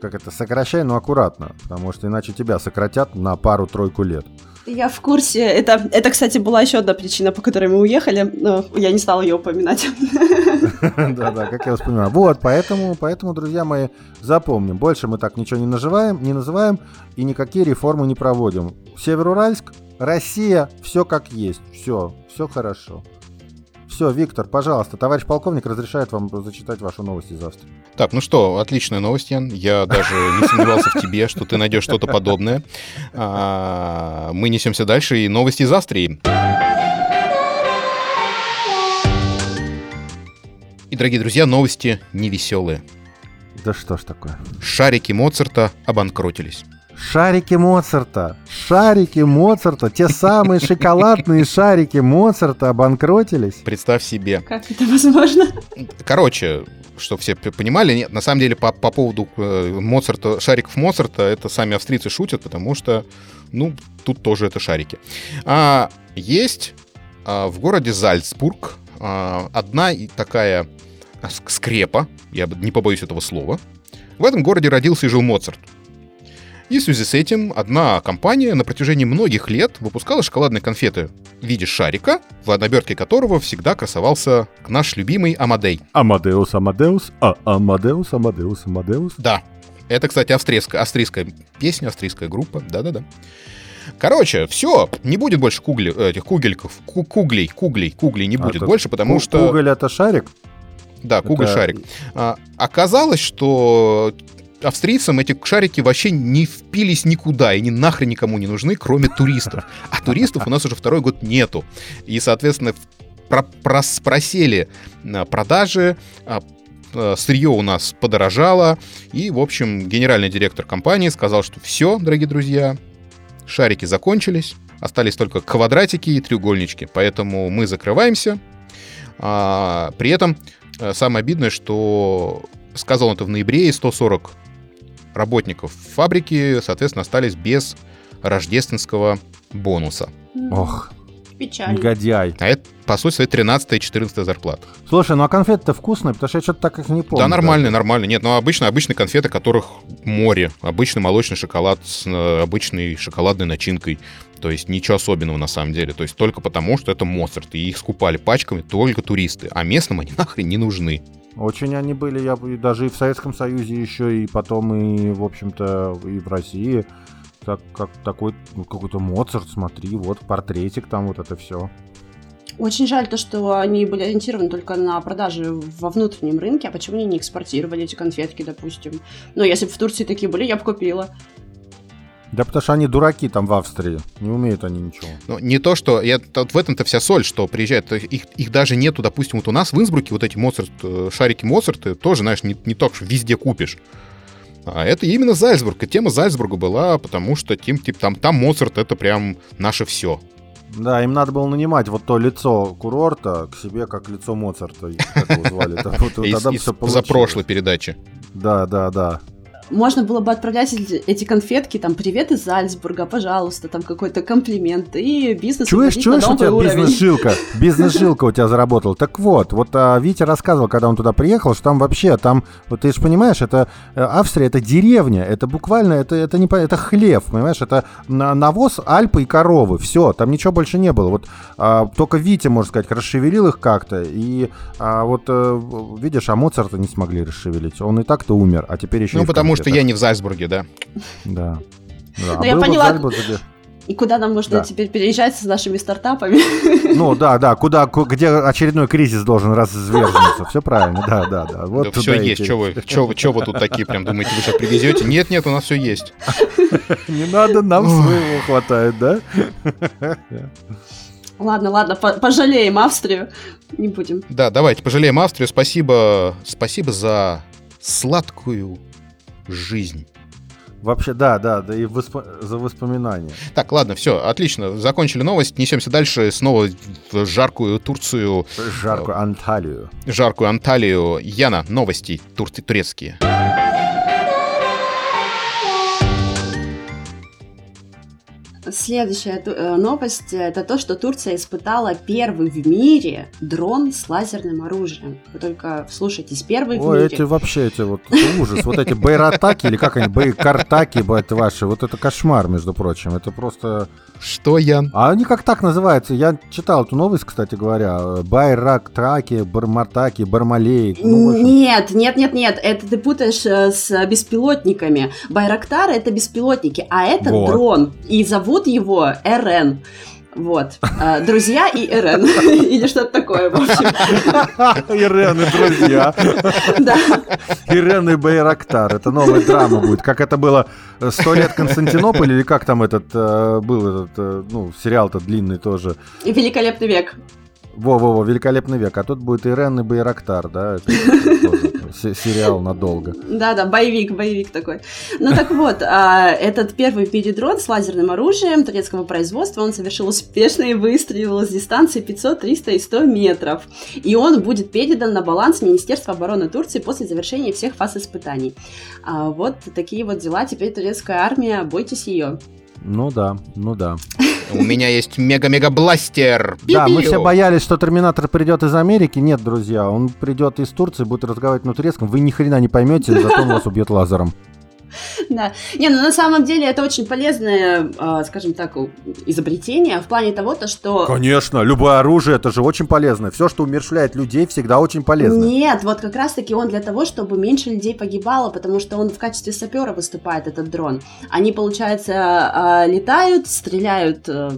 как это, сокращай, но аккуратно, потому что иначе тебя сократят на пару-тройку лет. Я в курсе. Это, это, кстати, была еще одна причина, по которой мы уехали, но я не стала ее упоминать. Да-да, как я вас понимаю. Вот, поэтому, поэтому, друзья мои, запомним. Больше мы так ничего не называем, не называем и никакие реформы не проводим. Североуральск, Россия, все как есть. Все, все хорошо. Все, Виктор, пожалуйста, товарищ полковник разрешает вам зачитать ваши новости завтра. Так, ну что, отличная новость, Ян. Я даже не сомневался в тебе, что ты найдешь что-то подобное. А, мы несемся дальше, и новости из Австрии. И, дорогие друзья, новости невеселые. Да что ж такое? Шарики Моцарта обанкротились. Шарики Моцарта. Шарики Моцарта. Те самые шоколадные шарики Моцарта обанкротились. Представь себе. Как это возможно? Короче, чтобы все понимали, нет, на самом деле по, по поводу э, Моцарта, шариков Моцарта, это сами австрийцы шутят, потому что, ну, тут тоже это шарики. А, есть а, в городе Зальцбург а, одна такая скрепа, я не побоюсь этого слова. В этом городе родился и жил Моцарт. И в связи с этим одна компания на протяжении многих лет выпускала шоколадные конфеты в виде шарика, в обертке которого всегда красовался наш любимый Амадей. Амадеус, Амадеус, а Амадеус, Амадеус, Амадеус. Да. Это, кстати, австрийская, австрийская песня, австрийская группа. Да-да-да. Короче, все, не будет больше кугли, этих кугельков, ку куглей, куглей, куглей не а будет больше, потому что... Куголь это шарик? Да, куголь-шарик. Это... А, оказалось, что австрийцам эти шарики вообще не впились никуда, и они нахрен никому не нужны, кроме туристов. А туристов у нас уже второй год нету. И, соответственно, про прос просели продажи, а, а, сырье у нас подорожало, и, в общем, генеральный директор компании сказал, что все, дорогие друзья, шарики закончились, остались только квадратики и треугольнички, поэтому мы закрываемся. А, при этом э, самое обидное, что сказал он это в ноябре, и 140 работников фабрики, соответственно, остались без рождественского бонуса. Ох, Печально. Негодяй. А это, по сути, своей 13 и 14 зарплата. Слушай, ну а конфеты-то вкусные, потому что я что-то так их не помню. Да, нормальные, да. нормальные. Нет, ну обычно обычные конфеты, которых море. Обычный молочный шоколад с э, обычной шоколадной начинкой. То есть ничего особенного на самом деле. То есть только потому, что это Моцарт. И их скупали пачками только туристы. А местным они нахрен не нужны. Очень они были, я даже и в Советском Союзе еще, и потом и, в общем-то, и в России. Так, как такой ну, какой-то Моцарт, смотри, вот портретик там, вот это все. Очень жаль то, что они были ориентированы только на продажи во внутреннем рынке, а почему они не экспортировали эти конфетки, допустим. Ну, если бы в Турции такие были, я бы купила. Да потому что они дураки там в Австрии. Не умеют они ничего. Ну, не то, что... Я, вот в этом-то вся соль, что приезжают. Их, их даже нету, допустим, вот у нас в Инсбруке вот эти Моцарт, э, шарики Моцарты тоже, знаешь, не, не так, что везде купишь. А это именно Зальцбург. И тема Зальцбурга была, потому что тем, тип, там, там Моцарт — это прям наше все. Да, им надо было нанимать вот то лицо курорта к себе, как лицо Моцарта, как его звали. За прошлой передачи. Да, да, да. Можно было бы отправлять эти конфетки, там, привет из Зальцбурга, пожалуйста, там, какой-то комплимент, и бизнес Чуешь, чуешь, у тебя бизнес-жилка, бизнес-жилка у тебя заработала. Так вот, вот а, Витя рассказывал, когда он туда приехал, что там вообще, там, вот ты же понимаешь, это э, Австрия, это деревня, это буквально, это, это не, это хлев, понимаешь, это навоз, Альпы и коровы, все, там ничего больше не было. Вот а, только Витя, можно сказать, расшевелил их как-то, и а, вот, а, видишь, а Моцарта не смогли расшевелить, он и так-то умер, а теперь еще Ну, потому что я не в Зальцбурге, да. Да. Да. Ну, я поняла. И куда нам можно да. теперь переезжать с нашими стартапами? Ну да, да, куда, где очередной кризис должен разверзнуться. Все правильно, да, да, да. Вот да все есть. Что вы, что, что вы тут такие прям думаете, вы сейчас привезете? Нет, нет, у нас все есть. Не надо, нам своего хватает, да? Ладно, ладно, пожалеем Австрию. Не будем. Да, давайте пожалеем Австрию. Спасибо, спасибо за сладкую жизнь. Вообще, да, да, да, и восп... за воспоминания. Так, ладно, все, отлично, закончили новость, несемся дальше снова в жаркую Турцию. Жаркую Анталию. Жаркую Анталию. Яна, новости тур турецкие. Следующая э, новость – это то, что Турция испытала первый в мире дрон с лазерным оружием. Вы только вслушайтесь, первый Ой, в мире. эти вообще, эти вот ужас, вот эти байратаки или как они, байкартаки, это ваши, вот это кошмар, между прочим, это просто... Что, Ян? А они как так называются? Я читал эту новость, кстати говоря. Байрактраки, Барматаки, Бармалеи. Ну, нет, нет, нет, нет, это ты путаешь э, с беспилотниками. Байрактар — это беспилотники, а это вот. дрон. И зовут зовут его РН. Вот. А, друзья и РН. Или что-то такое, в общем. Ирен и друзья. Да. Ирен и Байрактар. Это новая драма будет. Как это было «Сто лет Константинополь» или как там этот э, был этот, э, ну, сериал-то длинный тоже. И «Великолепный век». Во-во-во, «Великолепный век». А тут будет Ирен и Байрактар, да? Сериал надолго. Да-да, боевик, боевик такой. Ну так вот, а, этот первый передрон с лазерным оружием турецкого производства, он совершил успешные выстрелы с дистанции 500, 300 и 100 метров. И он будет передан на баланс Министерства обороны Турции после завершения всех фаз испытаний. А, вот такие вот дела. Теперь турецкая армия, бойтесь ее. Ну да, ну да. У меня есть мега-мега-бластер. Да, мы все боялись, что Терминатор придет из Америки. Нет, друзья, он придет из Турции, будет разговаривать на турецком. Вы ни хрена не поймете, зато он вас убьет лазером. Да. Не, ну на самом деле это очень полезное, а, скажем так, изобретение в плане того, то, что... Конечно, любое оружие, это же очень полезно. Все, что умершляет людей, всегда очень полезно. Нет, вот как раз-таки он для того, чтобы меньше людей погибало, потому что он в качестве сапера выступает, этот дрон. Они, получается, а, летают, стреляют э,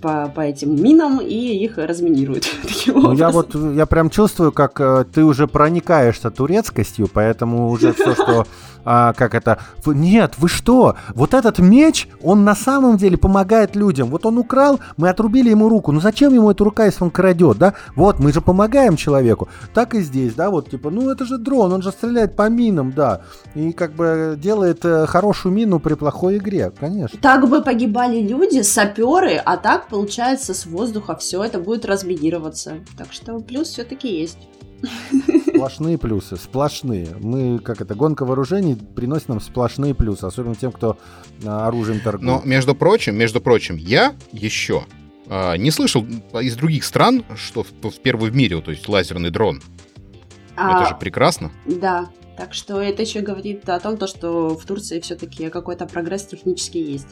по, по этим минам и их разминируют. Ну, я вот, я прям чувствую, как э, ты уже проникаешься турецкостью, поэтому уже все, что а, как это, нет, вы что, вот этот меч, он на самом деле помогает людям. Вот он украл, мы отрубили ему руку. Ну зачем ему эта рука, если он крадет, да? Вот, мы же помогаем человеку. Так и здесь, да, вот типа, ну это же дрон, он же стреляет по минам, да. И как бы делает э, хорошую мину при плохой игре, конечно. Так бы погибали люди, саперы, а так получается с воздуха все это будет разминироваться. Так что плюс все-таки есть. Сплошные плюсы, сплошные. Мы, как это, гонка вооружений приносит нам сплошные плюсы, особенно тем, кто а, оружием торгует. Но, между прочим, между прочим, я еще а, не слышал из других стран, что в, в первый в мире, то есть лазерный дрон. А, это же прекрасно. Да, так что это еще говорит о том, то, что в Турции все-таки какой-то прогресс технический есть.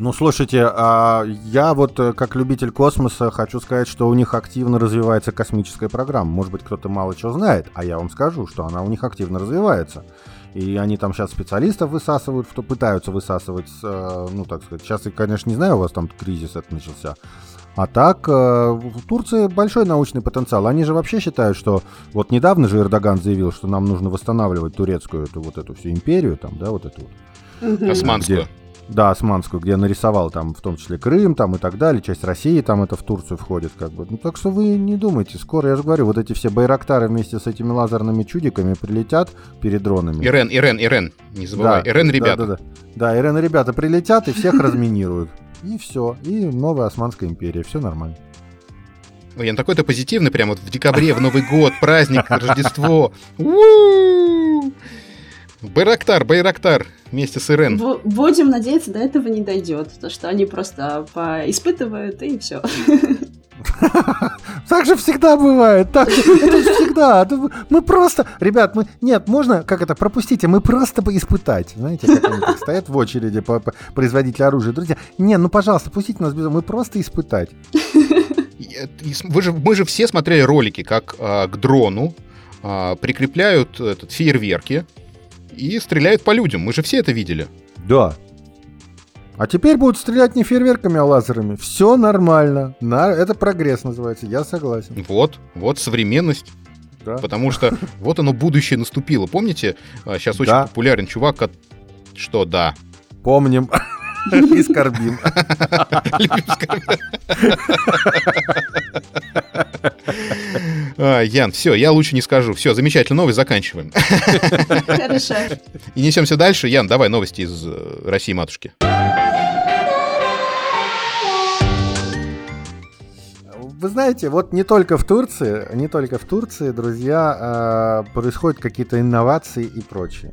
Ну, слушайте, а я вот э, как любитель космоса хочу сказать, что у них активно развивается космическая программа. Может быть, кто-то мало чего знает, а я вам скажу, что она у них активно развивается. И они там сейчас специалистов высасывают, что пытаются высасывать, э, ну, так сказать. Сейчас, я, конечно, не знаю, у вас там кризис это начался. А так, э, в Турции большой научный потенциал. Они же вообще считают, что... Вот недавно же Эрдоган заявил, что нам нужно восстанавливать турецкую эту вот эту всю империю, там, да, вот эту вот. Османскую. Где, да, османскую, где я нарисовал там в том числе Крым там и так далее, часть России там это в Турцию входит как бы. Ну так что вы не думайте, скоро, я же говорю, вот эти все байрактары вместе с этими лазерными чудиками прилетят перед дронами. Ирен, Ирен, Ирен, не забывай, да, Ирен ребята. Да, да, да. да, Ирен ребята прилетят и всех разминируют. И все, и новая Османская империя, все нормально. Ой, я такой-то позитивный, прямо вот в декабре, в Новый год, праздник, Рождество. Байрактар, Байрактар вместе с Ирен. Б- будем надеяться, до этого не дойдет. То, что они просто испытывают и все. Так же всегда бывает. Так же, это же всегда. Мы просто... Ребят, мы... Нет, можно, как это, пропустите, мы просто бы испытать. Знаете, как они так стоят в очереди по, по производителю оружия. Друзья, не, ну, пожалуйста, пустите нас без... Мы просто испытать. Вы же, мы же все смотрели ролики, как а, к дрону а, прикрепляют этот, фейерверки и стреляют по людям. Мы же все это видели. Да, а теперь будут стрелять не фейерверками, а лазерами. Все нормально. На... Это прогресс называется, я согласен. Вот, вот современность. Да. Потому что вот оно будущее наступило. Помните, сейчас а, очень да. популярен чувак, что да. Помним. И скорбим. А, Ян, все, я лучше не скажу. Все, замечательно, новость заканчиваем. Хорошо. И несемся дальше. Ян, давай новости из э, России матушки. Вы знаете, вот не только в Турции, не только в Турции, друзья, а, происходят какие-то инновации и прочее.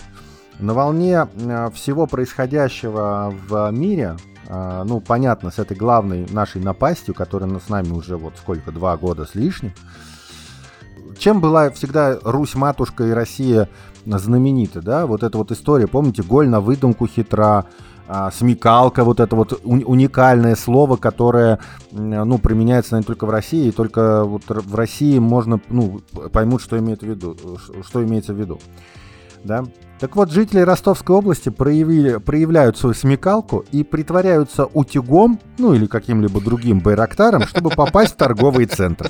На волне а, всего происходящего в мире, а, ну, понятно, с этой главной нашей напастью, которая с нами уже вот сколько, два года с лишним, чем была всегда Русь-матушка и Россия знаменита, да? Вот эта вот история, помните, голь на выдумку хитра, а, смекалка, вот это вот уникальное слово, которое, ну, применяется, наверное, только в России, и только вот в России можно, ну, поймут, что имеет в виду, что имеется в виду, да. Так вот, жители Ростовской области проявили, проявляют свою смекалку и притворяются утюгом, ну или каким-либо другим байрактаром, чтобы попасть в торговые центры.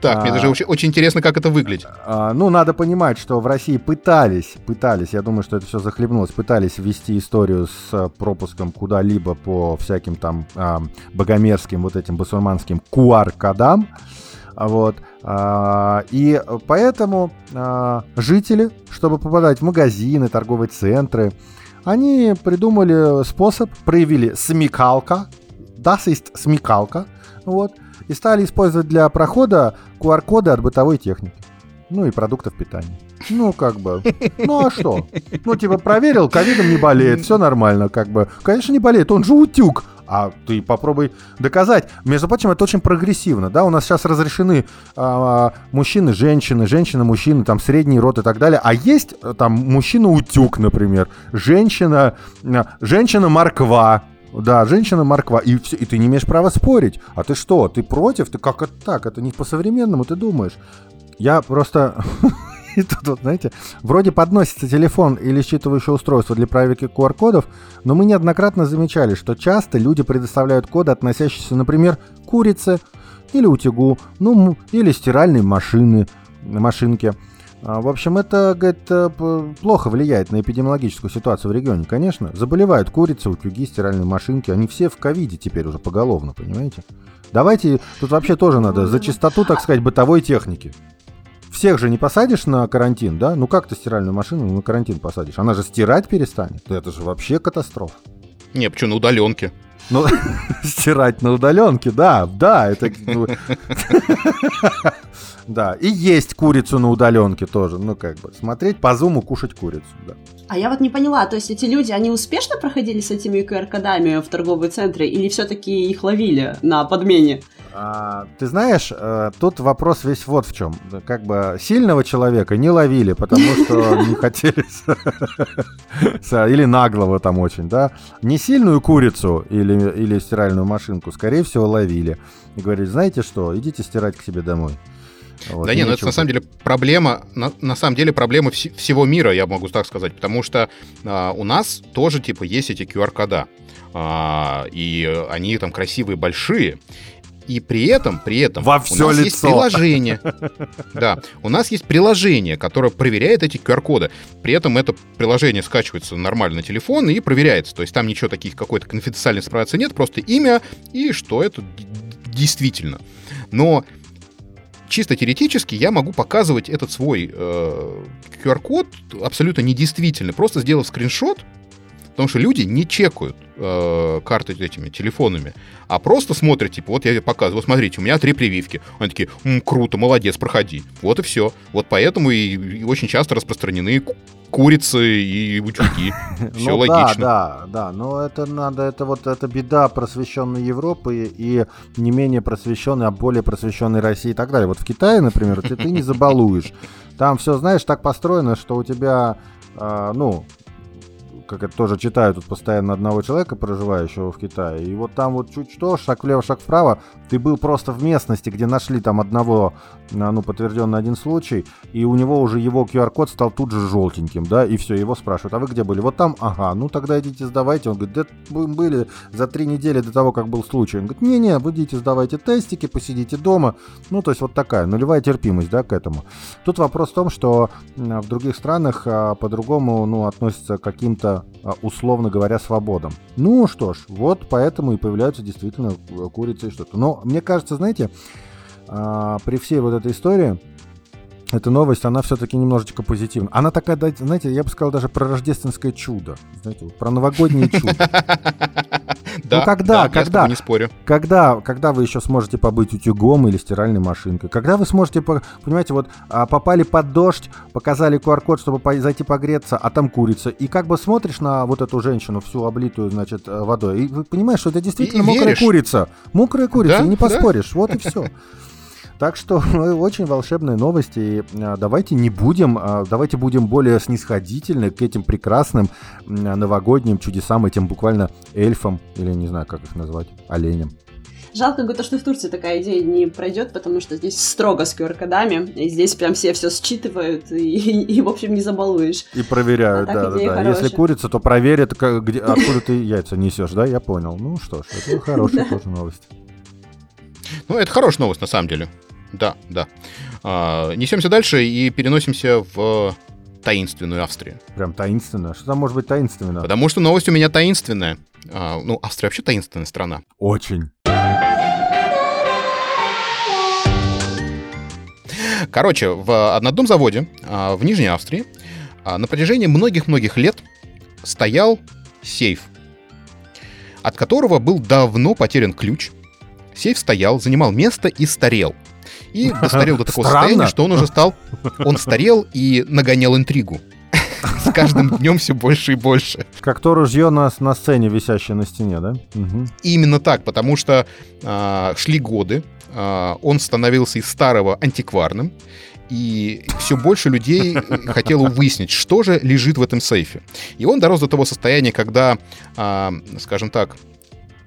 Так, мне даже очень интересно, как это выглядит. А, ну, надо понимать, что в России пытались, пытались, я думаю, что это все захлебнулось, пытались ввести историю с пропуском куда-либо по всяким там а, богомерзким вот этим басурманским QR-кодам. Вот. А, и поэтому жители, чтобы попадать в магазины, торговые центры, они придумали способ, проявили смекалка, das ist смекалка, вот, и стали использовать для прохода QR-коды от бытовой техники. Ну и продуктов питания. Ну, как бы. Ну а что? Ну, типа, проверил, ковидом не болеет, все нормально, как бы. Конечно, не болеет, он же утюг. А ты попробуй доказать. Между прочим, это очень прогрессивно, да, у нас сейчас разрешены а, мужчины, женщины, женщины, мужчины, там средний род и так далее. А есть э, там мужчина-утюг, например, женщина, э, женщина-морква, да, женщина морква. И, все, и ты не имеешь права спорить. А ты что? Ты против? Ты как это так? Это не по-современному, ты думаешь. Я просто... И тут вот, знаете, вроде подносится телефон или считывающее устройство для проверки QR-кодов, но мы неоднократно замечали, что часто люди предоставляют коды, относящиеся, например, к курице или утюгу, ну, или стиральной машины, машинке. А, в общем, это, говорит, э, плохо влияет на эпидемиологическую ситуацию в регионе. Конечно, заболевают курицы, утюги, стиральные машинки. Они все в ковиде теперь уже поголовно, понимаете? Давайте, тут вообще тоже надо за чистоту, так сказать, бытовой техники. Всех же не посадишь на карантин, да? Ну как ты стиральную машину на карантин посадишь? Она же стирать перестанет. Это же вообще катастрофа. Не, почему на удаленке? Ну, стирать на удаленке, да, да, это... Да, и есть курицу на удаленке тоже, ну как бы, смотреть по зуму, кушать курицу, да. А я вот не поняла, то есть эти люди, они успешно проходили с этими QR-кодами в торговые центры или все-таки их ловили на подмене? А, ты знаешь, э, тут вопрос весь вот в чем. Как бы сильного человека не ловили, потому что не хотели... Или наглого там очень, да? Не сильную курицу или, или стиральную машинку, скорее всего, ловили. И говорили, знаете что, идите стирать к себе домой. Вот, да нет, ну это на самом деле проблема, на, на самом деле проблема вс- всего мира, я могу так сказать, потому что а, у нас тоже типа есть эти QR-кода, а, и они там красивые, большие, и при этом, при этом Во все у нас лицо. есть приложение. Да, у нас есть приложение, которое проверяет эти QR-коды. При этом это приложение скачивается нормально на телефон и проверяется. То есть там ничего таких какой-то конфиденциальной информации нет, просто имя и что это действительно. Но чисто теоретически я могу показывать этот свой э, QR-код абсолютно недействительный, просто сделав скриншот, Потому что люди не чекают э, карты этими телефонами, а просто смотрят, типа, вот я показываю, вот смотрите, у меня три прививки. Они такие, М, круто, молодец, проходи. Вот и все. Вот поэтому и, и очень часто распространены курицы и утюги. Все ну, логично. Да, да, да. Но это надо, это вот это беда просвещенной Европы и не менее просвещенной, а более просвещенной России и так далее. Вот в Китае, например, ты, ты не забалуешь. Там все, знаешь, так построено, что у тебя, э, ну, как это тоже читаю тут постоянно одного человека, проживающего в Китае. И вот там вот чуть что, шаг влево, шаг вправо, ты был просто в местности, где нашли там одного, а, ну, подтвержденный один случай, и у него уже его QR-код стал тут же желтеньким, да, и все, его спрашивают, а вы где были? Вот там, ага, ну тогда идите сдавайте. Он говорит, да мы были за три недели до того, как был случай. Он говорит, не-не, вы идите сдавайте тестики, посидите дома. Ну, то есть вот такая нулевая терпимость, да, к этому. Тут вопрос в том, что в других странах а, по-другому, ну, относятся к каким-то а, условно говоря, свободам. Ну что ж, вот поэтому и появляются действительно э, курицы и что-то. Но мне кажется, знаете, а, при всей вот этой истории, эта новость, она все-таки немножечко позитивна. Она такая, знаете, я бы сказал даже про рождественское чудо. Знаете, про новогоднее чудо. Да, ну когда, да, когда, не спорю. Когда, когда вы еще сможете побыть утюгом или стиральной машинкой? Когда вы сможете, понимаете, вот а, попали под дождь, показали QR-код, чтобы зайти погреться, а там курица. И как бы смотришь на вот эту женщину, всю облитую, значит, э, водой, и вы понимаешь, что это действительно и мокрая веришь. курица. Мокрая курица, да? не поспоришь. Да? Вот и все. Так что очень волшебные новости. А, давайте не будем, а, давайте будем более снисходительны к этим прекрасным новогодним чудесам, этим буквально эльфам, или не знаю, как их назвать, оленям. Жалко, то, что в Турции такая идея не пройдет, потому что здесь строго с QR-кодами, и здесь прям все все считывают, и, и, и в общем, не забалуешь. И проверяют, а да, да, да. Если курица, то проверят, как, где, откуда ты яйца несешь, да? Я понял. Ну что ж, это хорошая тоже новость. Ну, это хорошая новость, на самом деле. Да, да. А, несемся дальше и переносимся в таинственную Австрию. Прям таинственная? Что там может быть таинственно? Потому что новость у меня таинственная. А, ну, Австрия вообще таинственная страна. Очень. Короче, в одном заводе а, в Нижней Австрии а, на протяжении многих-многих лет стоял сейф, от которого был давно потерян ключ. Сейф стоял, занимал место и старел и достарел до такого состояния, что он уже стал... Он старел и нагонял интригу. С каждым днем все больше и больше. Как то ружье на, на сцене, висящее на стене, да? Угу. Именно так, потому что э, шли годы, э, он становился из старого антикварным, и все больше людей хотело выяснить, что же лежит в этом сейфе. И он дорос до того состояния, когда, э, скажем так,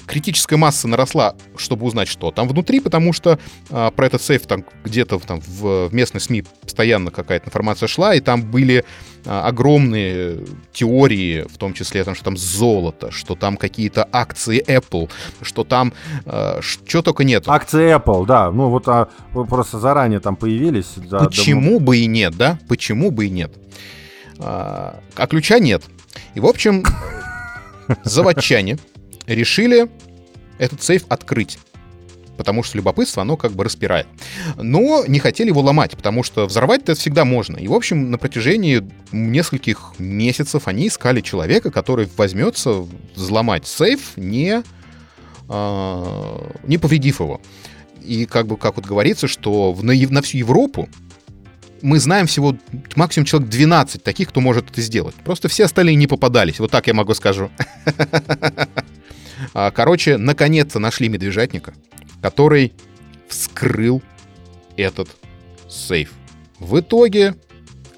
критическая масса наросла, чтобы узнать, что там внутри, потому что а, про этот сейф там где-то там в, в местной СМИ постоянно какая-то информация шла, и там были а, огромные теории, в том числе, там, что там золото, что там какие-то акции Apple, что там а, что только нет. Акции Apple, да, ну вот а, просто заранее там появились. Да, Почему да, бы и нет, да? Почему бы и нет? А, а ключа нет. И, в общем, заводчане решили этот сейф открыть потому что любопытство, оно как бы распирает. Но не хотели его ломать, потому что взорвать это всегда можно. И, в общем, на протяжении нескольких месяцев они искали человека, который возьмется взломать сейф, не, э, не повредив его. И как бы, как вот говорится, что в, на, на всю Европу мы знаем всего максимум человек 12 таких, кто может это сделать. Просто все остальные не попадались. Вот так я могу скажу. А, короче, наконец-то нашли медвежатника, который вскрыл этот сейф. В итоге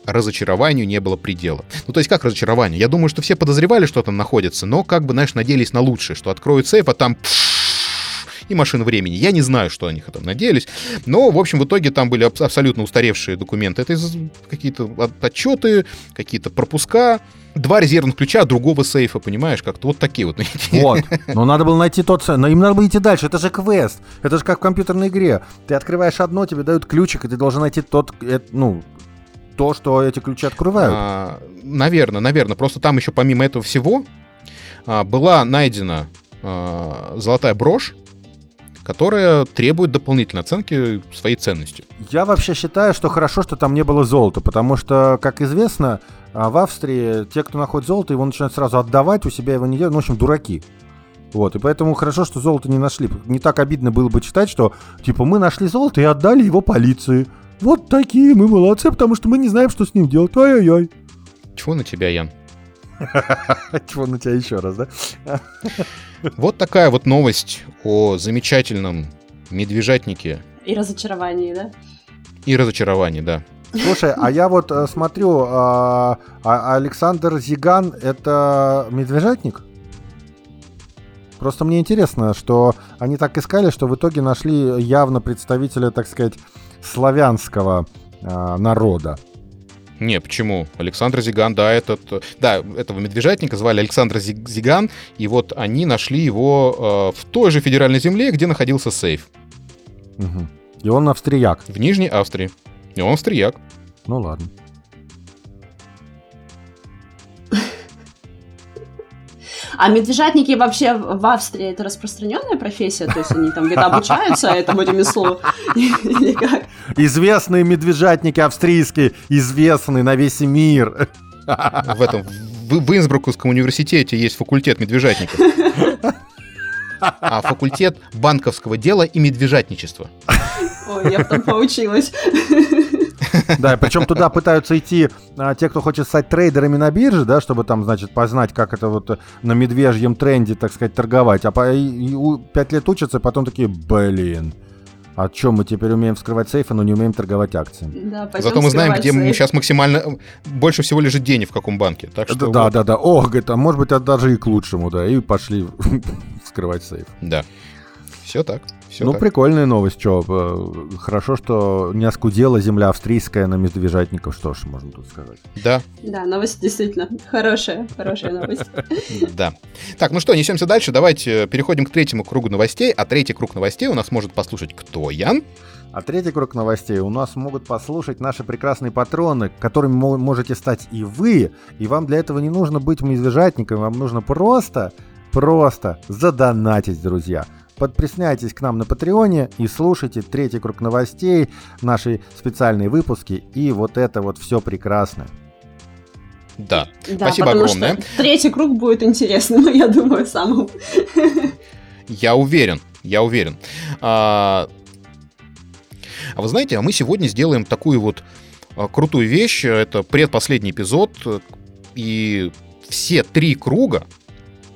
разочарованию не было предела. Ну, то есть как разочарование? Я думаю, что все подозревали, что там находится, но как бы, знаешь, надеялись на лучшее, что откроют сейф, а там и машин времени. Я не знаю, что они там надеялись, но, в общем, в итоге там были абсолютно устаревшие документы. Это какие-то отчеты, какие-то пропуска, два резервных ключа другого сейфа, понимаешь, как-то вот такие вот. Вот, но надо было найти тот, но им надо было идти дальше, это же квест, это же как в компьютерной игре. Ты открываешь одно, тебе дают ключик, и ты должен найти тот, э, ну, то, что эти ключи открывают. А, наверное, наверное. Просто там еще помимо этого всего а, была найдена а, золотая брошь, которая требует дополнительной оценки своей ценности. Я вообще считаю, что хорошо, что там не было золота, потому что, как известно, а, в Австрии те, кто находит золото, его начинают сразу отдавать, у себя его не делают, ну, в общем, дураки. Вот, и поэтому хорошо, что золото не нашли. Не так обидно было бы читать, что, типа, мы нашли золото и отдали его полиции. Вот такие мы молодцы, потому что мы не знаем, что с ним делать. Ай-яй-яй. Чего на тебя, Ян? Чего на тебя еще раз, да? Вот такая вот новость о замечательном медвежатнике. И разочаровании, да? И разочаровании, да. Слушай, а я вот э, смотрю, а, а Александр Зиган это медвежатник? Просто мне интересно, что они так искали, что в итоге нашли явно представителя, так сказать, славянского а, народа. Не, почему? Александр Зиган, да, этот... Да, этого медвежатника звали Александр Зиган, и вот они нашли его э, в той же федеральной земле, где находился сейф. Угу. И он австрияк. В Нижней Австрии. И он австрияк. Ну ладно. А медвежатники вообще в Австрии это распространенная профессия? То есть они там где-то обучаются этому ремеслу? Известные медвежатники австрийские, известные на весь мир. В этом, в, в Инсбрукском университете есть факультет медвежатников. А факультет банковского дела и медвежатничества. Ой, я там поучилась. Да, причем туда пытаются идти а, те, кто хочет стать трейдерами на бирже, да, чтобы там, значит, познать, как это вот на медвежьем тренде, так сказать, торговать. А по, и, и, пять лет учатся, и потом такие, блин, а чем мы теперь умеем вскрывать сейфы, но не умеем торговать акциями? Да, Зато мы знаем, где сейф. сейчас максимально больше всего лежит денег в каком банке. Так что да, вот. да, да. О, говорит, а может быть, это даже и к лучшему, да. И пошли вскрывать сейф. Да. Все так. Все ну, так. прикольная новость, что э, хорошо, что не оскудела земля австрийская на медвежатников, что ж, можно тут сказать. Да. Да, новость действительно хорошая, хорошая новость. Да. Так, ну что, несемся дальше, давайте переходим к третьему кругу новостей, а третий круг новостей у нас может послушать кто, Ян? А третий круг новостей у нас могут послушать наши прекрасные патроны, которыми можете стать и вы, и вам для этого не нужно быть медвежатником, вам нужно просто, просто задонатить, друзья. Подписывайтесь к нам на Патреоне и слушайте третий круг новостей, наши специальные выпуски и вот это вот все прекрасно. Да, да спасибо огромное. Что третий круг будет интересным, я думаю, самым. Я уверен, я уверен. А, а вы знаете, а мы сегодня сделаем такую вот а, крутую вещь. Это предпоследний эпизод. И все три круга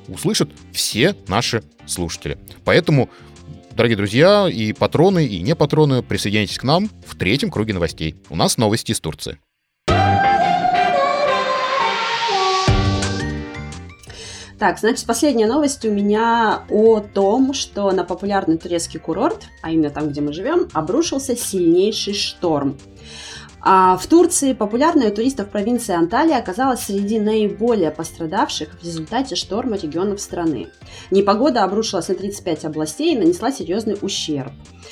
услышат все наши слушатели. Поэтому, дорогие друзья, и патроны, и не патроны, присоединяйтесь к нам в третьем круге новостей. У нас новости из Турции. Так, значит, последняя новость у меня о том, что на популярный турецкий курорт, а именно там, где мы живем, обрушился сильнейший шторм. А в Турции популярная у туристов провинция Анталия оказалась среди наиболее пострадавших в результате шторма регионов страны. Непогода обрушилась на 35 областей и нанесла серьезный ущерб.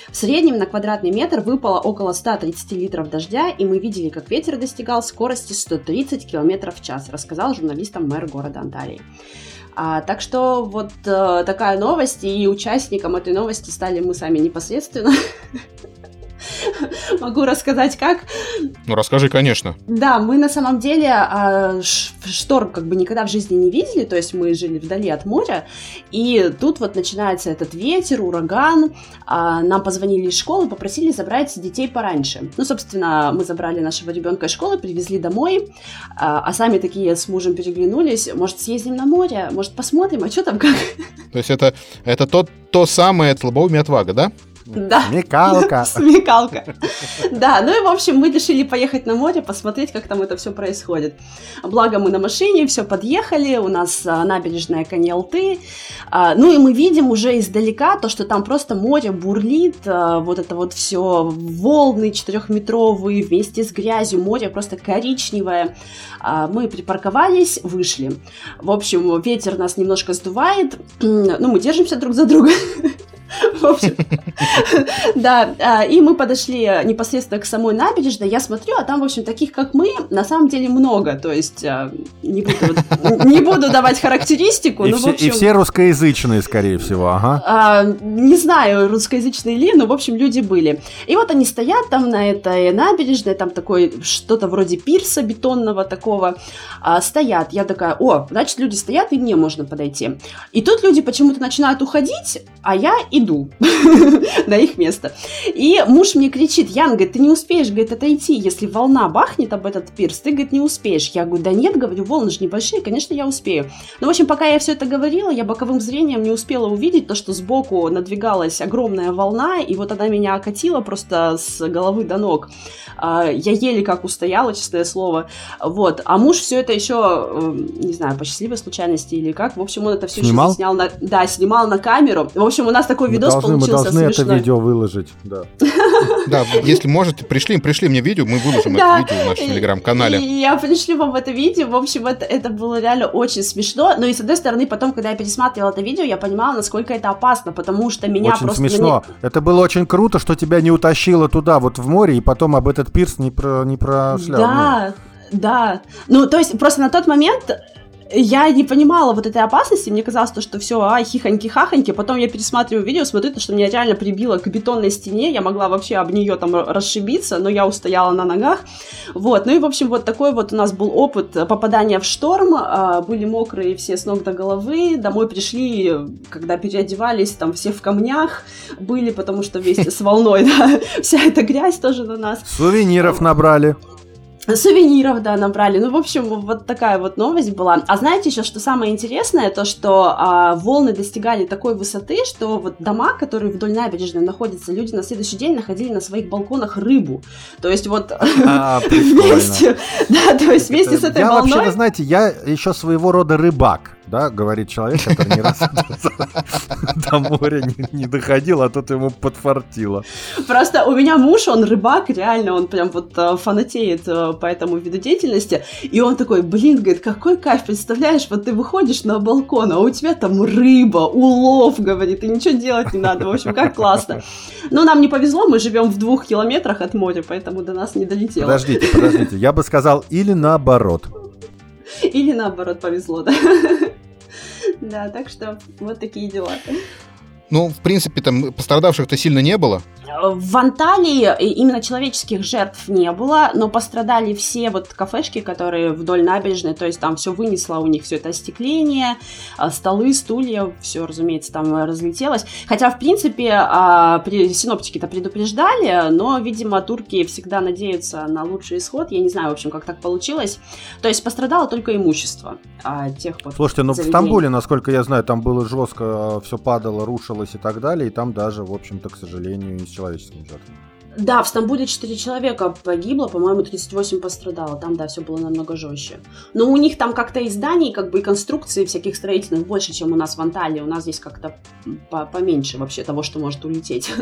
В среднем на квадратный метр выпало около 130 литров дождя, и мы видели, как ветер достигал скорости 130 км в час, рассказал журналистам мэр города Анталии. А, так что вот э, такая новость, и участником этой новости стали мы сами непосредственно. Могу рассказать, как. Ну, расскажи, конечно. Да, мы на самом деле а, шторм как бы никогда в жизни не видели, то есть мы жили вдали от моря, и тут вот начинается этот ветер, ураган, а, нам позвонили из школы, попросили забрать детей пораньше. Ну, собственно, мы забрали нашего ребенка из школы, привезли домой, а, а сами такие с мужем переглянулись, может, съездим на море, может, посмотрим, а что там как? То есть это, это то, то самое слабоумие отвага, да? Да. Смекалка. Смекалка. Да, ну и, в общем, мы решили поехать на море, посмотреть, как там это все происходит. Благо мы на машине, все подъехали, у нас а, набережная Каньялты. А, ну и мы видим уже издалека то, что там просто море бурлит, а, вот это вот все волны четырехметровые вместе с грязью, море просто коричневое. Мы припарковались, вышли. В общем, ветер нас немножко сдувает, ну мы держимся друг за друга. В общем, да, а, и мы подошли непосредственно к самой набережной, я смотрю, а там, в общем, таких, как мы, на самом деле много, то есть а, не буду, не буду давать характеристику, и, все, общем, и все русскоязычные, скорее всего, ага. А, не знаю, русскоязычные ли, но, в общем, люди были. И вот они стоят там на этой набережной, там такой что-то вроде пирса бетонного такого, стоят. Я такая, о, значит, люди стоят, и мне можно подойти. И тут люди почему-то начинают уходить, а я иду на их место. И муж мне кричит, Ян, говорит, ты не успеешь, говорит, отойти, если волна бахнет об этот пирс, ты, говорит, не успеешь. Я говорю, да нет, говорю, волны же небольшие, конечно, я успею. Ну, в общем, пока я все это говорила, я боковым зрением не успела увидеть то, что сбоку надвигалась огромная волна, и вот она меня окатила просто с головы до ног. А, я еле как устояла, честное слово. Вот. А муж все это еще, эм, не знаю, по счастливой случайности или как, в общем, он это все снимал? еще снял на... Да, снимал на камеру. В общем, у нас такой видос должны, получился Мы должны смешной. это видео выложить, да. Да, если можете, пришли, пришли мне видео, мы выложим это видео в нашем телеграм-канале. И я пришлю вам это видео. В общем, это, это было реально очень смешно. Но и с одной стороны, потом, когда я пересматривала это видео, я понимала, насколько это опасно, потому что меня очень просто... смешно. Это было очень круто, что тебя не утащило туда, вот в море, и потом об этот пирс не, про, не прошлял. Да, да. Ну, то есть, просто на тот момент я не понимала вот этой опасности, мне казалось, то, что все, ай, хихоньки-хахоньки, потом я пересматриваю видео, смотрю, то, что меня реально прибило к бетонной стене, я могла вообще об нее там расшибиться, но я устояла на ногах, вот, ну и, в общем, вот такой вот у нас был опыт попадания в шторм, а, были мокрые все с ног до головы, домой пришли, когда переодевались, там все в камнях. Были, потому что вместе с волной, да, вся эта грязь тоже на нас. Сувениров набрали. Сувениров, да, набрали. Ну, в общем, вот такая вот новость была. А знаете еще, что самое интересное, то, что а, волны достигали такой высоты, что вот дома, которые вдоль набережной находятся, люди на следующий день находили на своих балконах рыбу. То есть вот А, вместе, да, то есть вместе с этой я волной... вообще, вы знаете, я еще своего рода рыбак, да, говорит человек, который не раз до моря не, доходил, а тут ему подфартило. Просто у меня муж, он рыбак, реально, он прям вот э, фанатеет э, по этому виду деятельности, и он такой, блин, говорит, какой кайф, представляешь, вот ты выходишь на балкон, а у тебя там рыба, улов, говорит, и ничего делать не надо, в общем, как классно. Но нам не повезло, мы живем в двух километрах от моря, поэтому до нас не долетело. Подождите, подождите, я бы сказал или наоборот. Или наоборот повезло, да. Да, так что вот такие дела. Ну, в принципе, там пострадавших-то сильно не было. В Анталии именно человеческих жертв не было, но пострадали все вот кафешки, которые вдоль набережной, то есть там все вынесло у них все это остекление, а, столы, стулья, все, разумеется, там разлетелось. Хотя, в принципе, а, синоптики-то предупреждали, но, видимо, турки всегда надеются на лучший исход. Я не знаю, в общем, как так получилось. То есть пострадало только имущество а, тех вот Слушайте, ну заведений. в Стамбуле, насколько я знаю, там было жестко, все падало, рушилось и так далее, и там даже, в общем-то, к сожалению, и с человеческими жертвами. Да, в Стамбуле 4 человека погибло, по-моему, 38 пострадало. Там, да, все было намного жестче. Но у них там как-то и зданий, как бы и конструкций всяких строительных больше, чем у нас в Анталии. У нас здесь как-то поменьше вообще того, что может улететь.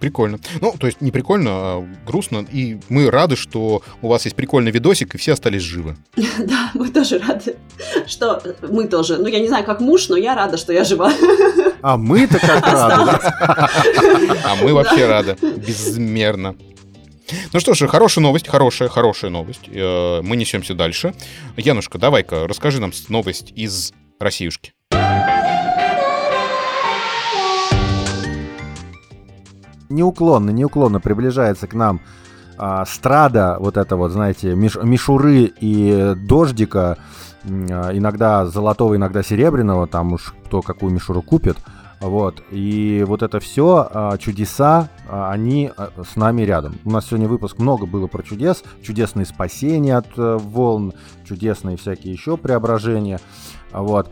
Прикольно. Ну, то есть не прикольно, а грустно. И мы рады, что у вас есть прикольный видосик, и все остались живы. Да, мы тоже рады, что мы тоже. Ну, я не знаю, как муж, но я рада, что я жива. А мы-то как рады? А мы вообще рады. Безмерно. Ну что ж, хорошая новость, хорошая, хорошая новость. Э, Мы несемся дальше. Янушка, давай-ка, расскажи нам новость из Россиюшки. Неуклонно, неуклонно приближается к нам а, страда, вот это вот, знаете, миш, мишуры и дождика, а, иногда золотого, иногда серебряного, там уж кто какую мишуру купит. Вот. И вот это все а, чудеса, а, они с нами рядом. У нас сегодня выпуск много было про чудес. Чудесные спасения от а, волн, чудесные всякие еще преображения. Вот.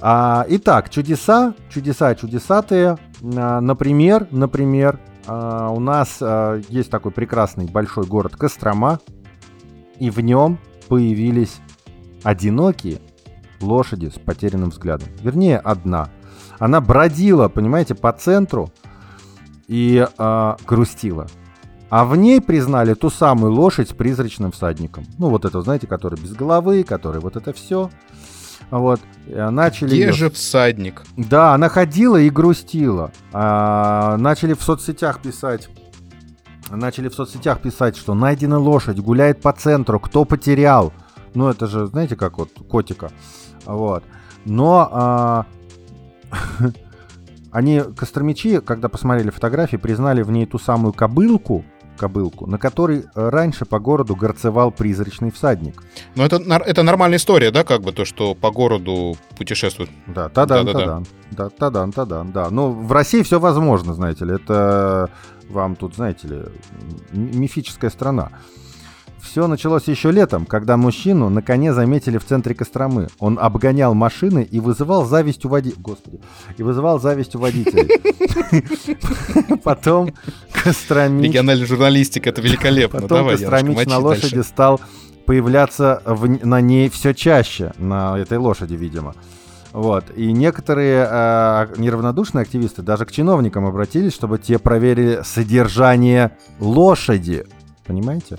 Итак, чудеса, чудеса, чудесатые. А, например, например, а, у нас а, есть такой прекрасный большой город Кострома, и в нем появились одинокие лошади с потерянным взглядом. Вернее, одна. Она бродила, понимаете, по центру и а, грустила. А в ней признали ту самую лошадь с призрачным всадником. Ну, вот это, знаете, который без головы, который вот это все. Вот, э, начали... Где её- же всадник? Да, она ходила и грустила. А, начали в соцсетях писать. Начали в соцсетях писать, что найдена лошадь, гуляет по центру, кто потерял. Ну, это же, знаете, как вот котика. Вот. Но а, они, костромичи, когда посмотрели фотографии, признали в ней ту самую кобылку, кобылку, на которой э, раньше по городу горцевал призрачный всадник. Ну, это, это нормальная история, да, как бы, то, что по городу путешествуют. Да, тадан, Да-да-да. тадан. Да, тадан, тадан, да. Ну, в России все возможно, знаете ли. Это вам тут, знаете ли, мифическая страна. Все началось еще летом, когда мужчину на коне заметили в центре Костромы. Он обгонял машины и вызывал зависть у водителей. Господи. И вызывал зависть у водителей. Потом Костромич... Региональная журналистика, это великолепно. Потом Костромич на лошади стал появляться на ней все чаще, на этой лошади, видимо. Вот. И некоторые э, неравнодушные активисты даже к чиновникам обратились, чтобы те проверили содержание лошади. Понимаете?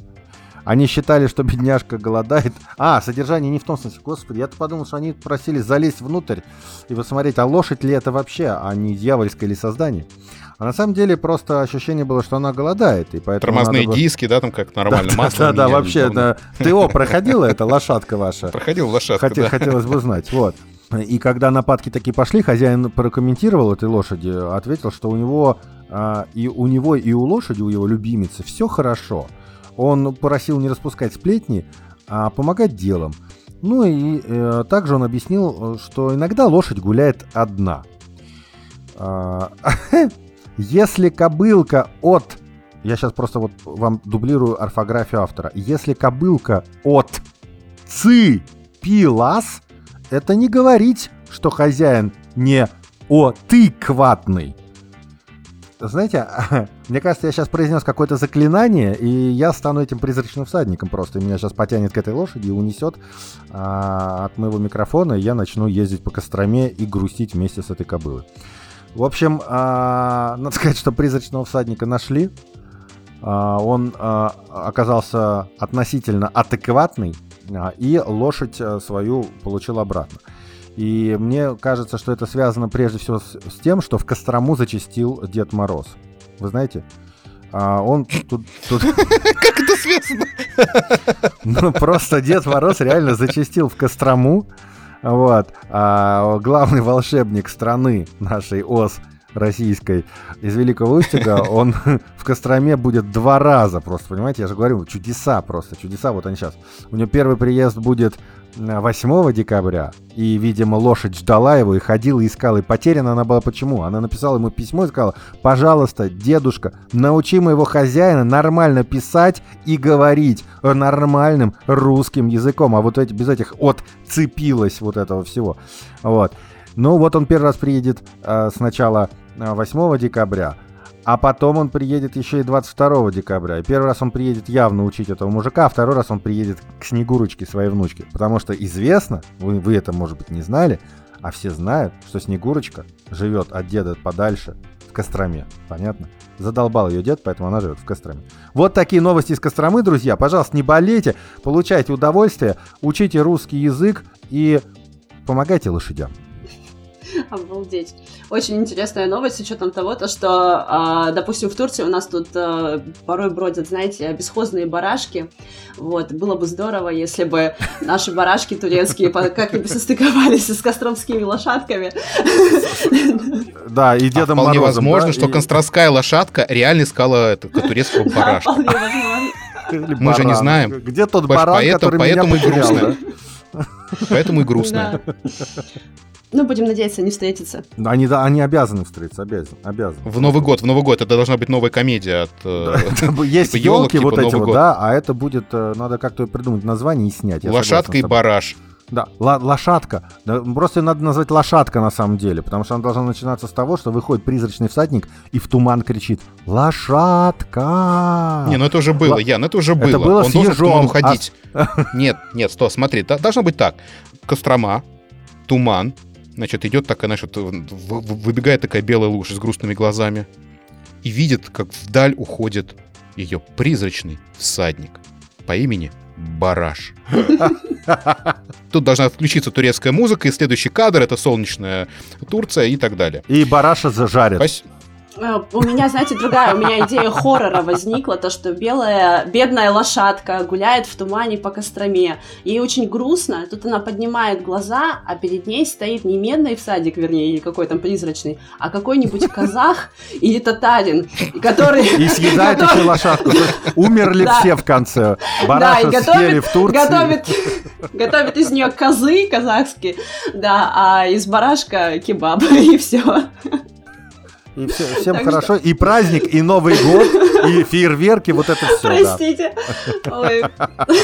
Они считали, что бедняжка голодает. А, содержание не в том смысле. Господи, я-то подумал, что они просили залезть внутрь и посмотреть, а лошадь ли это вообще, а не дьявольское ли создание. А на самом деле просто ощущение было, что она голодает, и поэтому Тормозные было- диски, да, там как нормально масло. да, да, меняли, вообще, это ТО проходила эта лошадка ваша? Проходил лошадка, Хоте- да. Хотелось бы знать, вот. И когда нападки такие пошли, хозяин прокомментировал этой лошади, ответил, что у него а, и у него, и у лошади, у его любимицы все хорошо. Он просил не распускать сплетни, а помогать делом. Ну и э, также он объяснил, э, что иногда лошадь гуляет одна. А, Если кобылка от... Я сейчас просто вот вам дублирую орфографию автора. Если кобылка от ципилас, это не говорить, что хозяин не отыкватный. Знаете, мне кажется, я сейчас произнес какое-то заклинание, и я стану этим призрачным всадником просто. И меня сейчас потянет к этой лошади и унесет а, от моего микрофона, и я начну ездить по Костроме и грустить вместе с этой кобылой. В общем, а, надо сказать, что призрачного всадника нашли. А, он а, оказался относительно адекватный, а, и лошадь а, свою получил обратно. И мне кажется, что это связано прежде всего с, с тем, что в Кострому зачастил Дед Мороз. Вы знаете? А, он тут, тут- Как это связано? ну, просто Дед Мороз реально зачастил в Кострому. Вот. А главный волшебник страны нашей ОС российской из Великого Устюга, он в Костроме будет два раза просто, понимаете? Я же говорю, чудеса просто, чудеса вот они сейчас. У него первый приезд будет 8 декабря, и, видимо, лошадь ждала его и ходила, искала, и потеряна она была почему? Она написала ему письмо и сказала, пожалуйста, дедушка, научи моего хозяина нормально писать и говорить нормальным русским языком, а вот эти, без этих отцепилось вот этого всего. Вот. Ну вот он первый раз приедет э, сначала э, 8 декабря, а потом он приедет еще и 22 декабря. И первый раз он приедет явно учить этого мужика, а второй раз он приедет к Снегурочке, своей внучке. Потому что известно, вы, вы это, может быть, не знали, а все знают, что Снегурочка живет от деда подальше в Костроме. Понятно? Задолбал ее дед, поэтому она живет в Костроме. Вот такие новости из Костромы, друзья. Пожалуйста, не болейте, получайте удовольствие, учите русский язык и помогайте лошадям. Обалдеть. Очень интересная новость с учетом того, то, что, а, допустим, в Турции у нас тут а, порой бродят, знаете, бесхозные барашки. Вот, было бы здорово, если бы наши барашки турецкие как-нибудь состыковались с костромскими лошадками. Да, и А Дедом вполне Морозом, возможно, да, что и- костромская лошадка реально искала турецкого барашка. вполне Мы же не знаем. Где тот баран, поэтому- который поэтому и грустно. Поэтому и грустно. Ну, будем надеяться, не встретиться. Да, Они, да, они обязаны встретиться, обязаны, обязаны. В Новый год, в Новый год. Это должна быть новая комедия от... э, Есть типа елки типа вот эти Новый вот, год. да, а это будет, э, надо как-то придумать название и снять. Лошадка и бараш. Да, лошадка. Да, просто её надо назвать лошадка на самом деле, потому что она должна начинаться с того, что выходит призрачный всадник и в туман кричит «Лошадка!» Не, ну это уже было, Ла- Ян, это уже Это было. было Он с должен в туман ежом, уходить. Нет, нет, сто, смотри, да- должно быть так. Кострома, туман, значит, идет такая, в- выбегает такая белая лужа с грустными глазами и видит, как вдаль уходит ее призрачный всадник по имени Бараш. Тут должна включиться турецкая музыка, и следующий кадр — это солнечная Турция и так далее. И бараша зажарит. Спасибо. Э, у меня, знаете, другая, у меня идея хоррора возникла, то, что белая, бедная лошадка гуляет в тумане по Костроме. Ей очень грустно, тут она поднимает глаза, а перед ней стоит не медный всадик, вернее, или какой там призрачный, а какой-нибудь казах или татарин, который... И съедает еще лошадку. Умерли все в конце. Бараша съели в Турции. Готовит, готовит из нее козы казахские, да, а из барашка кебаб, и все. И все, всем так хорошо. Что... И праздник, и Новый год, и фейерверки, вот это все. Простите. Да.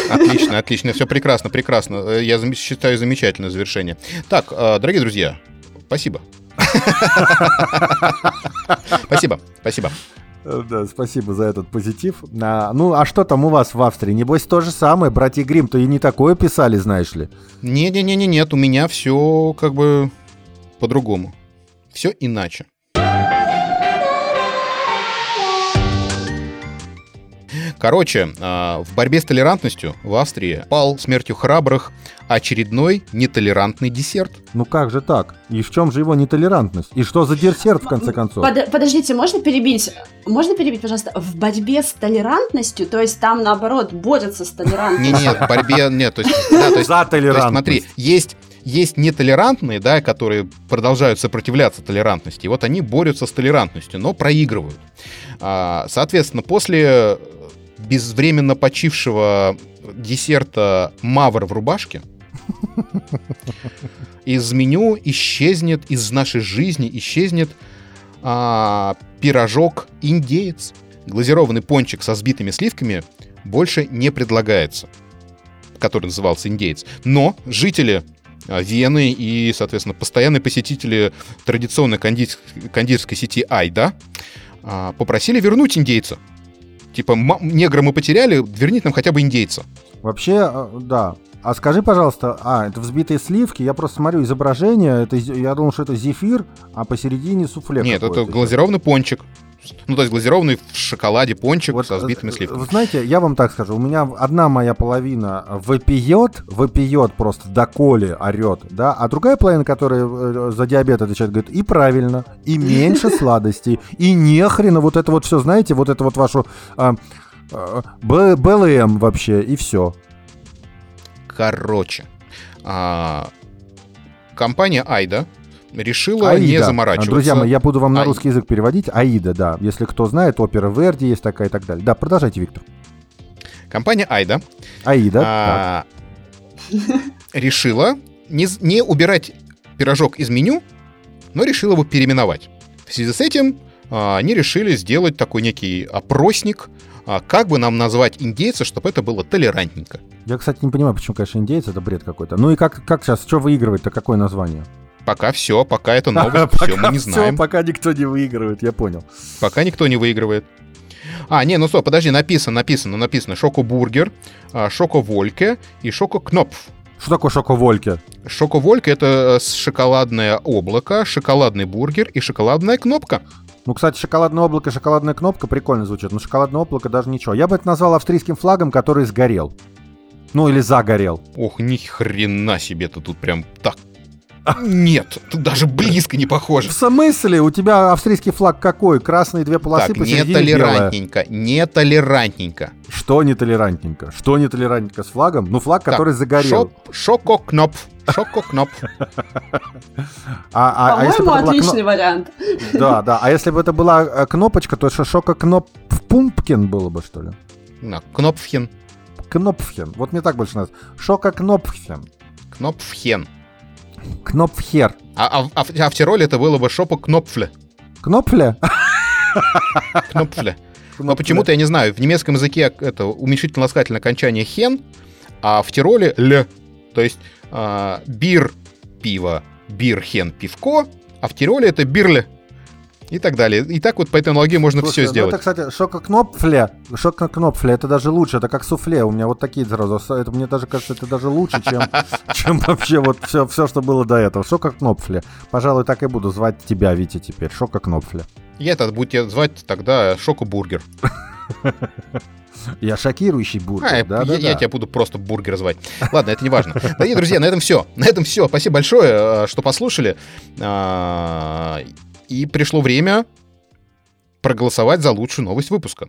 Отлично, отлично. Все прекрасно, прекрасно. Я считаю замечательное завершение. Так, э, дорогие друзья, спасибо. Спасибо, спасибо. Да, спасибо за этот позитив. А, ну, а что там у вас в Австрии? Небось, то же самое. Братья Грим-то и не такое писали, знаешь ли. Не-не-не, нет, у меня все как бы по-другому. Все иначе. Короче, а, в борьбе с толерантностью в Австрии пал смертью храбрых очередной нетолерантный десерт. Ну как же так? И в чем же его нетолерантность? И что за десерт, в конце концов? Под, подождите, можно перебить? Можно перебить, пожалуйста? В борьбе с толерантностью, то есть там, наоборот, борются с толерантностью? Нет, нет, в борьбе нет. То есть, да, то есть, за толерантность. смотри, есть есть нетолерантные, да, которые продолжают сопротивляться толерантности. И вот они борются с толерантностью, но проигрывают. А, соответственно, после безвременно почившего десерта «Мавр в рубашке» из меню исчезнет, из нашей жизни исчезнет а, пирожок «Индеец». Глазированный пончик со сбитыми сливками больше не предлагается, который назывался «Индеец». Но жители а, Вены и, соответственно, постоянные посетители традиционной кондитерской сети Айда а, попросили вернуть индейца – Типа, негра мы потеряли, верните нам хотя бы индейца. Вообще, э, да. А скажи, пожалуйста, а, это взбитые сливки, я просто смотрю изображение, это, я думал, что это зефир, а посередине суфле Нет, это глазированный пончик. Ну, то есть глазированный в шоколаде пончик вот, со взбитыми э, сливками. Вы знаете, я вам так скажу, у меня одна моя половина выпьет, выпьет просто до коли орет, да, а другая половина, которая э, за диабет отвечает, говорит, и правильно, и меньше сладостей, и нехрена вот это вот все, знаете, вот это вот вашу а, а, БЛМ вообще, и все. Короче, а, компания Айда решила Аида. не заморачиваться. Друзья мои, я буду вам на Аида. русский язык переводить. Аида, да. Если кто знает, опера Верди есть такая и так далее. Да, продолжайте, Виктор. Компания Айда. Аида. А, решила не, не убирать пирожок из меню, но решила его переименовать. В связи с этим а, они решили сделать такой некий опросник, а, как бы нам назвать индейца, чтобы это было толерантненько. Я, кстати, не понимаю, почему, конечно, индейцы это бред какой-то. Ну и как, как сейчас, что выигрывает-то, какое название? Пока все, пока это новость, все, мы не знаем. пока никто не выигрывает, я понял. Пока никто не выигрывает. А, не, ну стоп, подожди, написано, написано, написано Шоко-бургер, а, Шоко-вольке и Шоко-кнопф. Что такое шоко-вольке? Шоко-вольке — это шоколадное облако, шоколадный бургер и шоколадная кнопка. Ну, кстати, шоколадное облако и шоколадная кнопка прикольно звучат, но шоколадное облако даже ничего. Я бы это назвал австрийским флагом, который сгорел. Ну, или загорел. Ох, ни хрена себе ты тут прям так нет, тут даже близко не похоже. В смысле? У тебя австрийский флаг какой? Красные две полосы так, посередине нетолерантненько, белая. нетолерантненько. Что нетолерантненько? Что нетолерантненько с флагом? Ну, флаг, так, который загорел. Шоко-кнопф. Шоко-кноп. А, а, а если отличный вариант. Да, да. А если бы это была э, кнопочка, то шоко-кноп Пумпкин было бы, что ли? Кнопфхен. Кнопфхен. Вот мне так больше нравится. Шоко-кнопфхен. Кнопфхен. Кнопфхер. А, а, а, а в Тироле это было бы шопа Кнопфле. Кнопфле? Кнопфле. Но почему-то, я не знаю, в немецком языке это уменьшительно-ласкательное окончание хен, а в Тироле л. То есть э, бир – пиво, бир – хен – пивко, а в Тироле это бирле и так далее. И так вот по этой аналогии можно Слушай, все ну сделать. это, кстати, шока-кнопфле, шока-кнопфле, это даже лучше, это как суфле. У меня вот такие сразу, это мне даже кажется, это даже лучше, чем, чем вообще вот все, все, что было до этого. Шока-кнопфле. Пожалуй, так и буду звать тебя, Витя, теперь. Шока-кнопфле. Я это буду тебя звать тогда Шока-бургер. Я шокирующий бургер. А, да, я, да, я да. тебя буду просто бургер звать. Ладно, это не важно. Дорогие друзья, на этом все. На этом все. Спасибо большое, э, что послушали. И пришло время проголосовать за лучшую новость выпуска.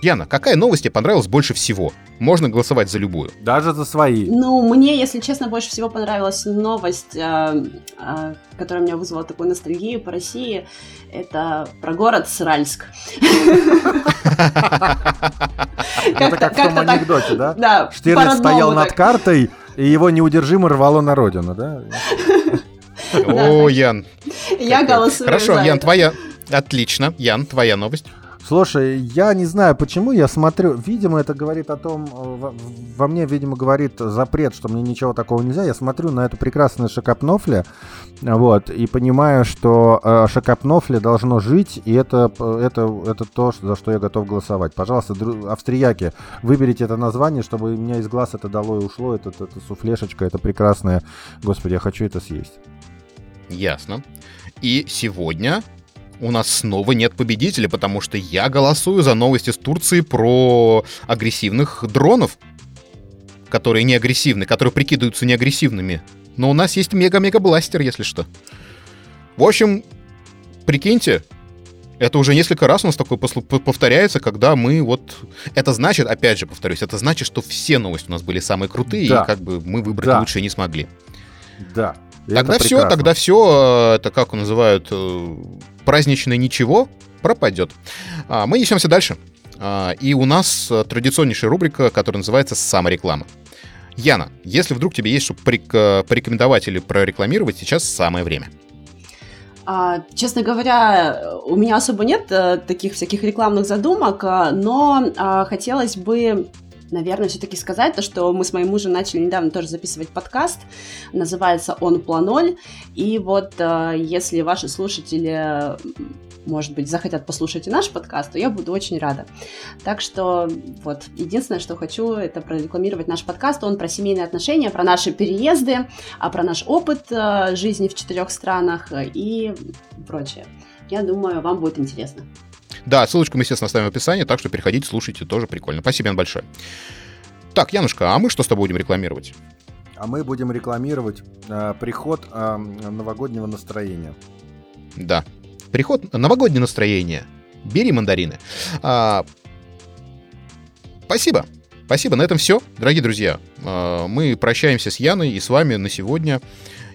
Яна, какая новость тебе понравилась больше всего? Можно голосовать за любую. Даже за свои. Ну, мне, если честно, больше всего понравилась новость, э, э, которая меня вызвала такую ностальгию по России. Это про город Сральск. Это как в том анекдоте, да? Да, Штирлиц стоял над картой, и его неудержимо рвало на родину, да? О, Ян. Я голосую Хорошо, Ян, твоя... Отлично. Ян, твоя новость. Слушай, я не знаю почему, я смотрю, видимо, это говорит о том, э, во, мне, видимо, говорит запрет, что мне ничего такого нельзя. Я смотрю на эту прекрасную шокопнофля, вот, и понимаю, что э, шокопнофля должно жить, и это, э, это, это то, за что я готов голосовать. Пожалуйста, австрияки, выберите это название, чтобы у меня из глаз это дало и ушло, это, это, это суфлешечка, это прекрасное. Господи, я хочу это съесть. Ясно. И сегодня у нас снова нет победителя, потому что я голосую за новости из Турции про агрессивных дронов, которые не агрессивны, которые прикидываются неагрессивными. Но у нас есть мега-мега-бластер, если что. В общем, прикиньте, это уже несколько раз у нас такое повторяется, когда мы вот... Это значит, опять же повторюсь, это значит, что все новости у нас были самые крутые, Да. и как бы мы выбрать Да. лучше не смогли. Да. Тогда это все, прекрасно. тогда все, это как называют, э, праздничное ничего пропадет. А, Мы несемся дальше. А, И у нас э, традиционнейшая рубрика, которая называется «Самореклама». Яна, если вдруг тебе есть что э, порекомендовать или прорекламировать, сейчас самое время. А, честно говоря, у меня особо нет э, таких всяких рекламных задумок, но хотелось бы, наверное, все-таки сказать то, что мы с моим мужем начали недавно тоже записывать подкаст, называется «Он планоль», и вот э, если ваши слушатели, может быть, захотят послушать и наш подкаст, то я буду очень рада. Так что вот, единственное, что хочу, это прорекламировать наш подкаст, он про семейные отношения, про наши переезды, а про наш опыт э, жизни в четырех странах э, и прочее. Я думаю, вам будет интересно. Да, ссылочку мы, естественно, оставим в описании, так что переходите, слушайте, тоже прикольно. Спасибо, Ян, большое. Так, Янушка, а мы что с тобой будем рекламировать? А мы будем рекламировать э, приход э, новогоднего настроения. Да. Приход, новогоднее настроение. Бери мандарины. А, спасибо. Спасибо. На этом все, дорогие друзья. А, мы прощаемся с Яной и с вами на сегодня.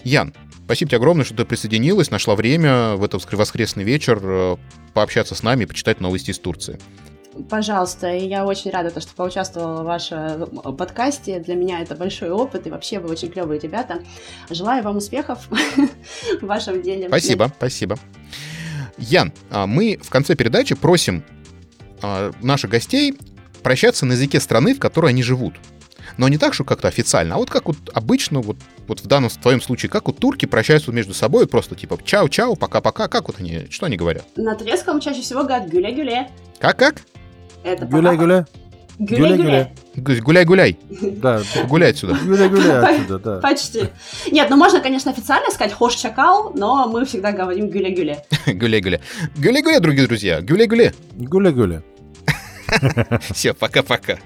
Ян, спасибо тебе огромное, что ты присоединилась, нашла время в этот воскр- воскресный вечер э, пообщаться с нами и почитать новости из Турции. Пожалуйста, и я очень рада, то, что поучаствовала в вашем подкасте. Для меня это большой опыт, и вообще вы очень клевые ребята. Желаю вам успехов в вашем деле. Спасибо, спасибо. Ян, а, мы в конце передачи просим а, наших гостей прощаться на языке страны, в которой они живут. Но не так, что как-то официально, а вот как вот обычно, вот, вот в данном в твоем случае, как вот турки прощаются между собой, просто типа чау-чау, пока-пока, как вот они, что они говорят? На турецком чаще всего говорят гюля-гюля. Как-как? Это Гуляй-гуляй. Гюля-гюля. Гу- Гуляй-гуляй, Да, гуляй отсюда. гуляй-гуляй отсюда, да. Почти. Нет, ну можно, конечно, официально сказать хош чакал, но мы всегда говорим гюля-гюля. Гуляй-гуляй. Гуляй-гуляй, дорогие друзья, гуляй-гуляй. Гуляй-гуляй. Все, пока-пока.